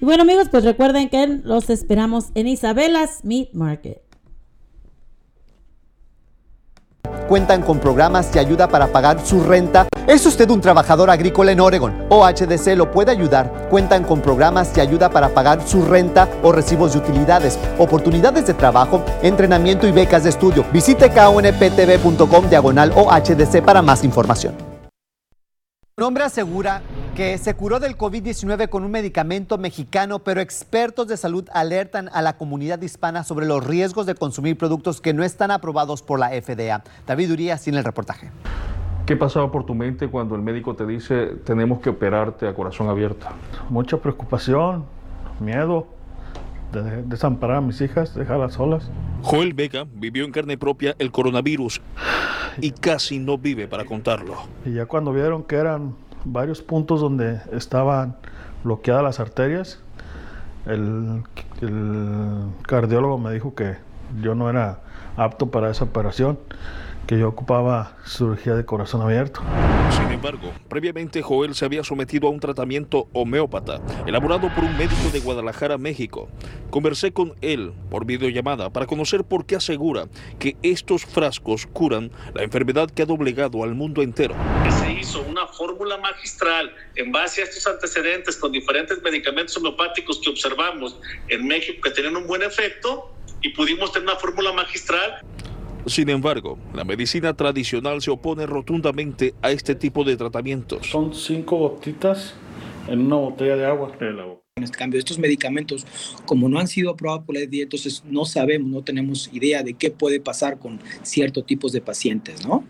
Y bueno amigos, pues recuerden que los esperamos en Isabelas Meat Market. cuentan con programas de ayuda para pagar su renta. ¿Es usted un trabajador agrícola en Oregon? OHDC lo puede ayudar. Cuentan con programas de ayuda para pagar su renta o recibos de utilidades, oportunidades de trabajo, entrenamiento y becas de estudio. Visite kunptv.com diagonal OHDC para más información. Un hombre asegura que se curó del COVID-19 con un medicamento mexicano, pero expertos de salud alertan a la comunidad hispana sobre los riesgos de consumir productos que no están aprobados por la FDA. David Urias tiene el reportaje. ¿Qué pasaba por tu mente cuando el médico te dice tenemos que operarte a corazón abierto? Mucha preocupación, miedo de desamparar a mis hijas, dejarlas solas. Joel Vega vivió en carne propia el coronavirus y casi no vive para contarlo. Y ya cuando vieron que eran varios puntos donde estaban bloqueadas las arterias, el, cardiólogo me dijo que yo no era apto para esa operación, que yo ocupaba cirugía de corazón abierto. Sin embargo, previamente Joel se había sometido a un tratamiento homeópata elaborado por un médico de Guadalajara, México. Conversé con él por videollamada para conocer por qué asegura que estos frascos curan la enfermedad que ha doblegado al mundo entero. Se hizo una fórmula magistral en base a estos antecedentes con diferentes medicamentos homeopáticos que observamos en México que tenían un buen efecto y pudimos tener una fórmula magistral sin embargo, la medicina tradicional se opone rotundamente a este tipo de tratamientos. Son cinco gotitas en una botella de agua. En este cambio, estos medicamentos, como no han sido aprobados por la FDA, entonces no sabemos, no tenemos idea de qué puede pasar con ciertos tipos de pacientes, ¿no?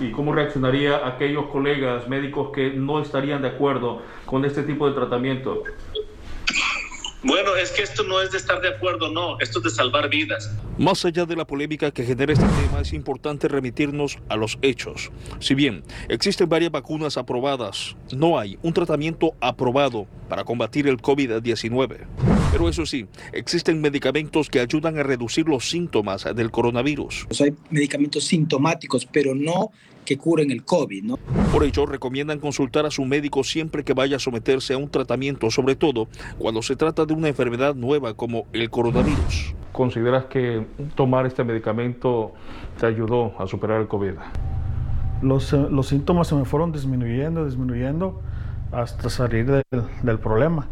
¿Y cómo reaccionaría aquellos colegas médicos que no estarían de acuerdo con este tipo de tratamiento? Bueno, es que esto no es de estar de acuerdo, no, esto es de salvar vidas. Más allá de la polémica que genera este tema, es importante remitirnos a los hechos. Si bien existen varias vacunas aprobadas, no hay un tratamiento aprobado para combatir el COVID-19. Pero eso sí, existen medicamentos que ayudan a reducir los síntomas del coronavirus. Pues hay medicamentos sintomáticos, pero no que curen el COVID, ¿no? Por ello, recomiendan consultar a su médico siempre que vaya a someterse a un tratamiento, sobre todo cuando se trata de una enfermedad nueva como el coronavirus. ¿Consideras que tomar este medicamento te ayudó a superar el COVID? Los, eh, los síntomas se me fueron disminuyendo, disminuyendo hasta salir del, del problema.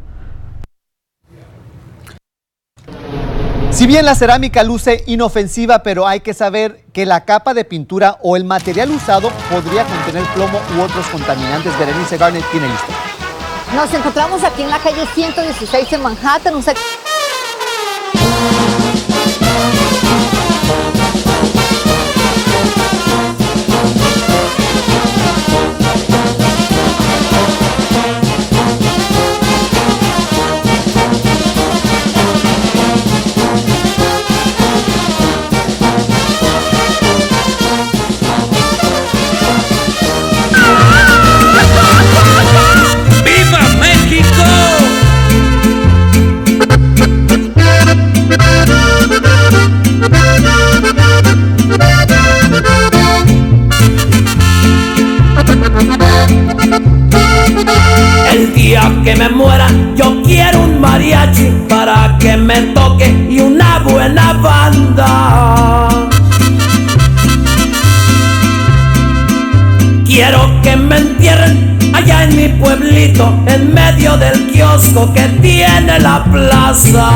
Si bien la cerámica luce inofensiva, pero hay que saber que la capa de pintura o el material usado podría contener plomo u otros contaminantes. Berenice Garnet tiene listo. Nos encontramos aquí en la calle 116 en Manhattan, mariachi para que me toque y una buena banda. Quiero que me entierren allá en mi pueblito, en medio del kiosco que tiene la plaza.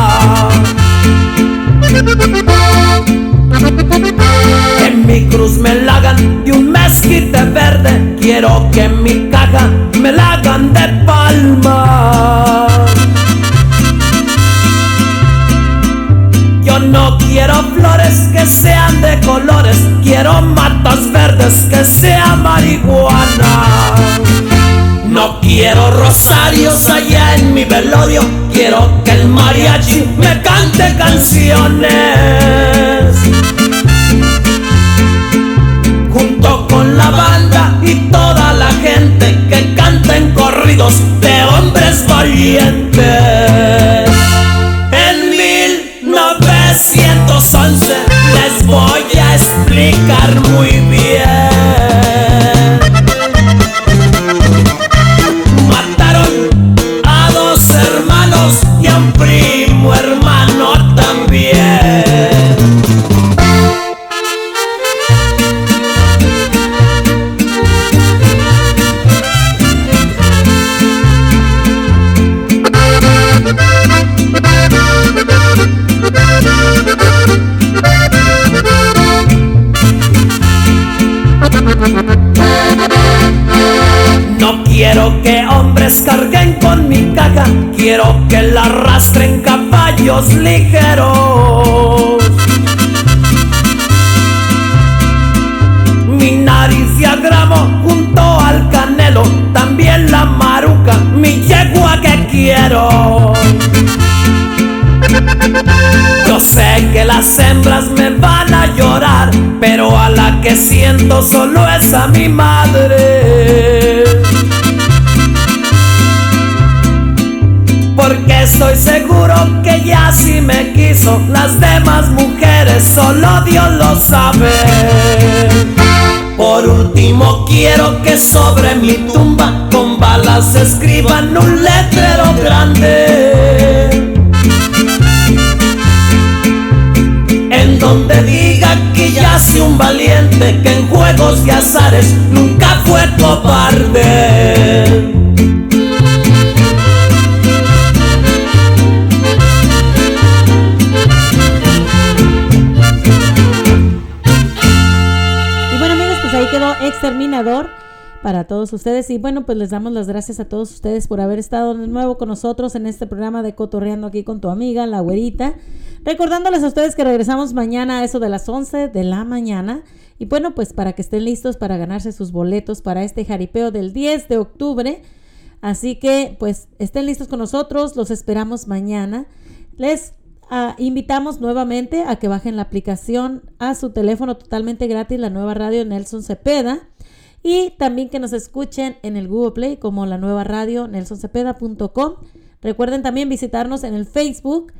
Que mi cruz me la hagan de un mezquite verde, quiero que mi caja me la hagan de palma. Yo no quiero flores que sean de colores, quiero matas verdes que sean marihuana. No quiero rosarios allá en mi velorio, quiero que el mariachi me cante canciones. Junto con la banda y toda la gente que canten corridos de hombres valientes. Ligeros. Mi nariz diagramo junto al canelo, también la maruca, mi yegua que quiero. Yo sé que las hembras me van a llorar, pero a la que siento solo es a mi madre. Porque estoy seguro que ya si me quiso, las demás mujeres solo Dios lo sabe. Por último quiero que sobre mi tumba con balas escriban un letrero grande. En donde diga que yace un valiente que en juegos y azares nunca fue cobarde. Quedó Exterminador para todos ustedes. Y bueno, pues les damos las gracias a todos ustedes por haber estado de nuevo con nosotros en este programa de Cotorreando aquí con tu amiga, la güerita. Recordándoles a ustedes que regresamos mañana a eso de las 11 de la mañana. Y bueno, pues para que estén listos para ganarse sus boletos para este jaripeo del 10 de octubre Así que pues estén listos con nosotros, los esperamos mañana. Les ah, invitamos nuevamente a que bajen la aplicación a su teléfono totalmente gratis, la nueva radio Nelson Cepeda. Y también que nos escuchen en el Google Play como la nueva radio nelsoncepeda.com. Recuerden también visitarnos en el Facebook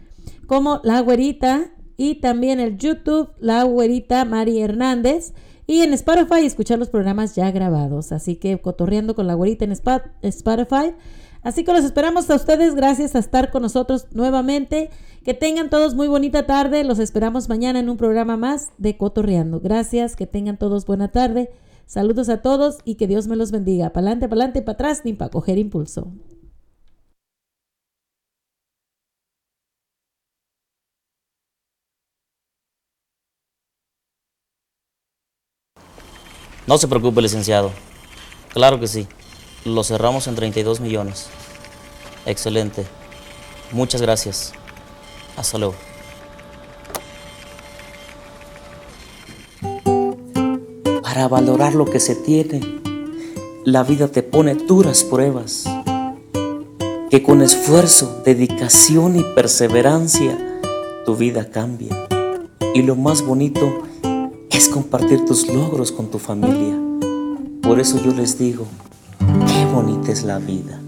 como La Güerita y también el YouTube La Güerita Mari Hernández y en Spotify escuchar los programas ya grabados. Así que cotorreando con La Güerita en Spotify. Así que los esperamos a ustedes. Gracias a estar con nosotros nuevamente. Que tengan todos muy bonita tarde. Los esperamos mañana en un programa más de Cotorreando. Gracias. Que tengan todos buena tarde. Saludos a todos y que Dios me los bendiga. Pa'lante, pa'lante, para atrás, ni para coger impulso. No se preocupe, licenciado. Claro que sí. Lo cerramos en 32 millones. Excelente. Muchas gracias. Hasta luego. Para valorar lo que se tiene, la vida te pone duras pruebas. Que con esfuerzo, dedicación y perseverancia, tu vida cambia. Y lo más bonito es compartir tus logros con tu familia. Por eso yo les digo, qué bonita es la vida.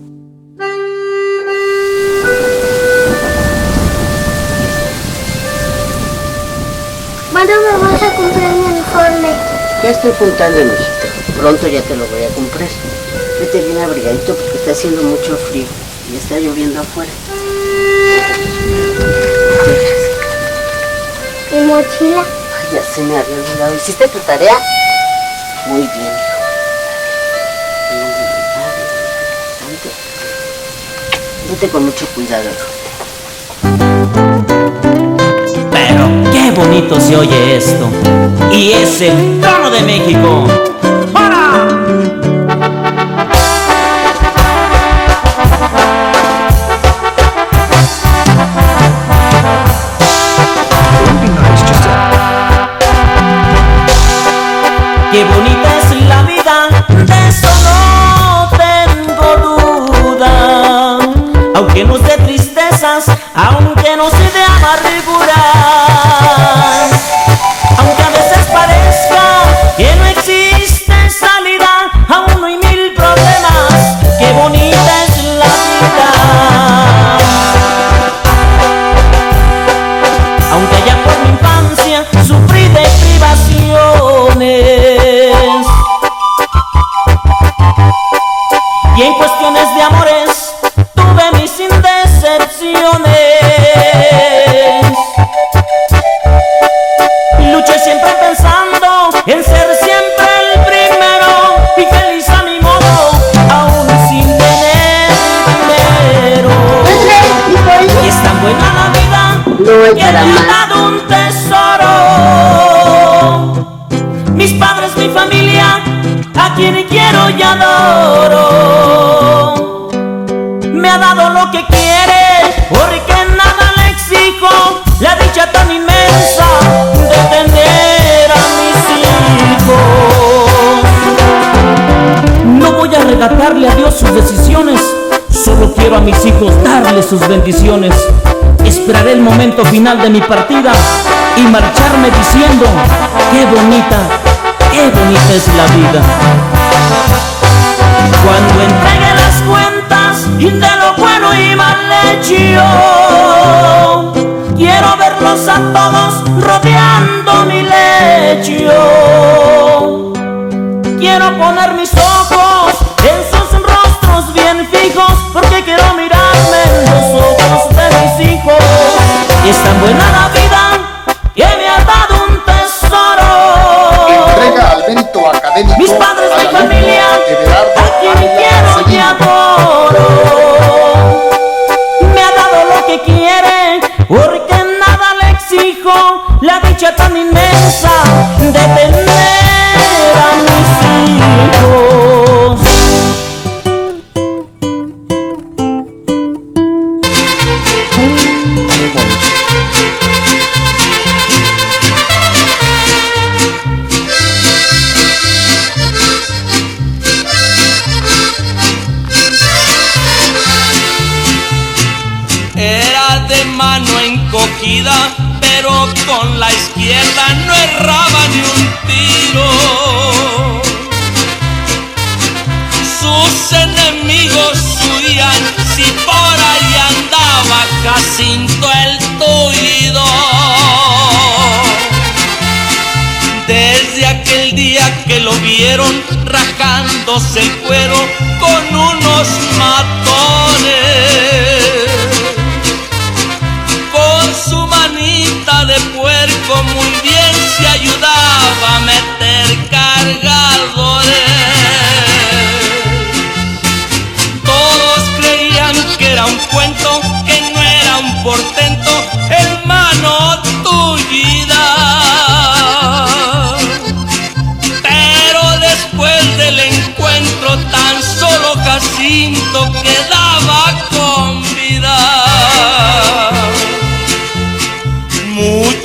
Ya estoy juntando, mijito. Pronto ya te lo voy a comprar. Vete bien abrigadito porque está haciendo mucho frío y está lloviendo afuera. ¿Mi mochila? Ay, ya se me había olvidado. ¿Hiciste tu tarea? Muy bien. Vete con mucho cuidado, bonito se oye esto. Y es el trono de México. Sus bendiciones. Esperaré el momento final de mi partida y marcharme diciendo, qué bonita, qué bonita es la vida. Cuando entregue las cuentas de lo bueno y mal hecho, quiero verlos a todos rodeando mi lecho. Quiero poner tan buena la vida que me ha dado un tesoro. Entrega al académico Mis padres, mi familia, a quien quiero y adoro.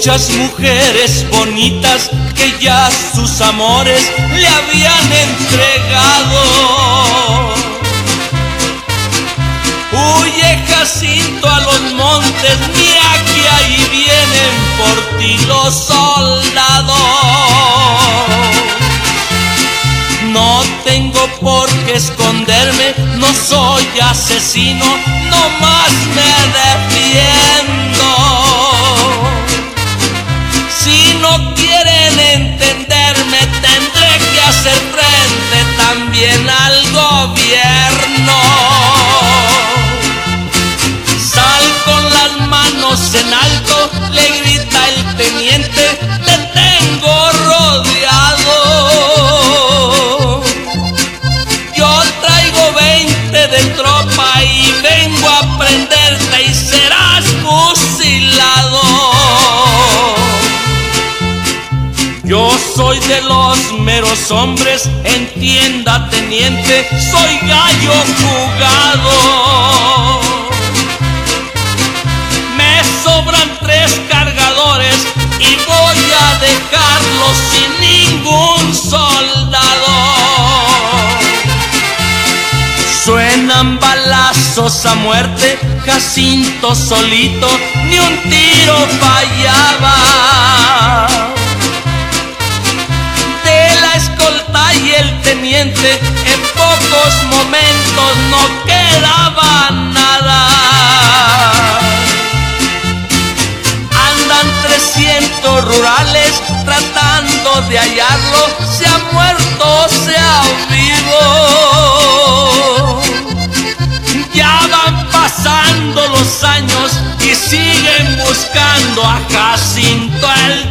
Muchas mujeres bonitas que ya sus amores le habían entregado. Huye Jacinto a los montes, mira que ahí vienen por ti los soldados. No tengo por qué esconderme, no soy asesino, no más soy de los meros hombres, entienda teniente, soy gallo jugado. Me sobran tres cargadores y voy a dejarlos sin ningún soldado. Suenan balazos a muerte, Jacinto solito, ni un tiro fallaba. El teniente, en pocos momentos no quedaba nada. Andan 300 rurales tratando de hallarlo, se ha muerto, se ha vivo. Ya van pasando los años y siguen buscando a Jacinto el.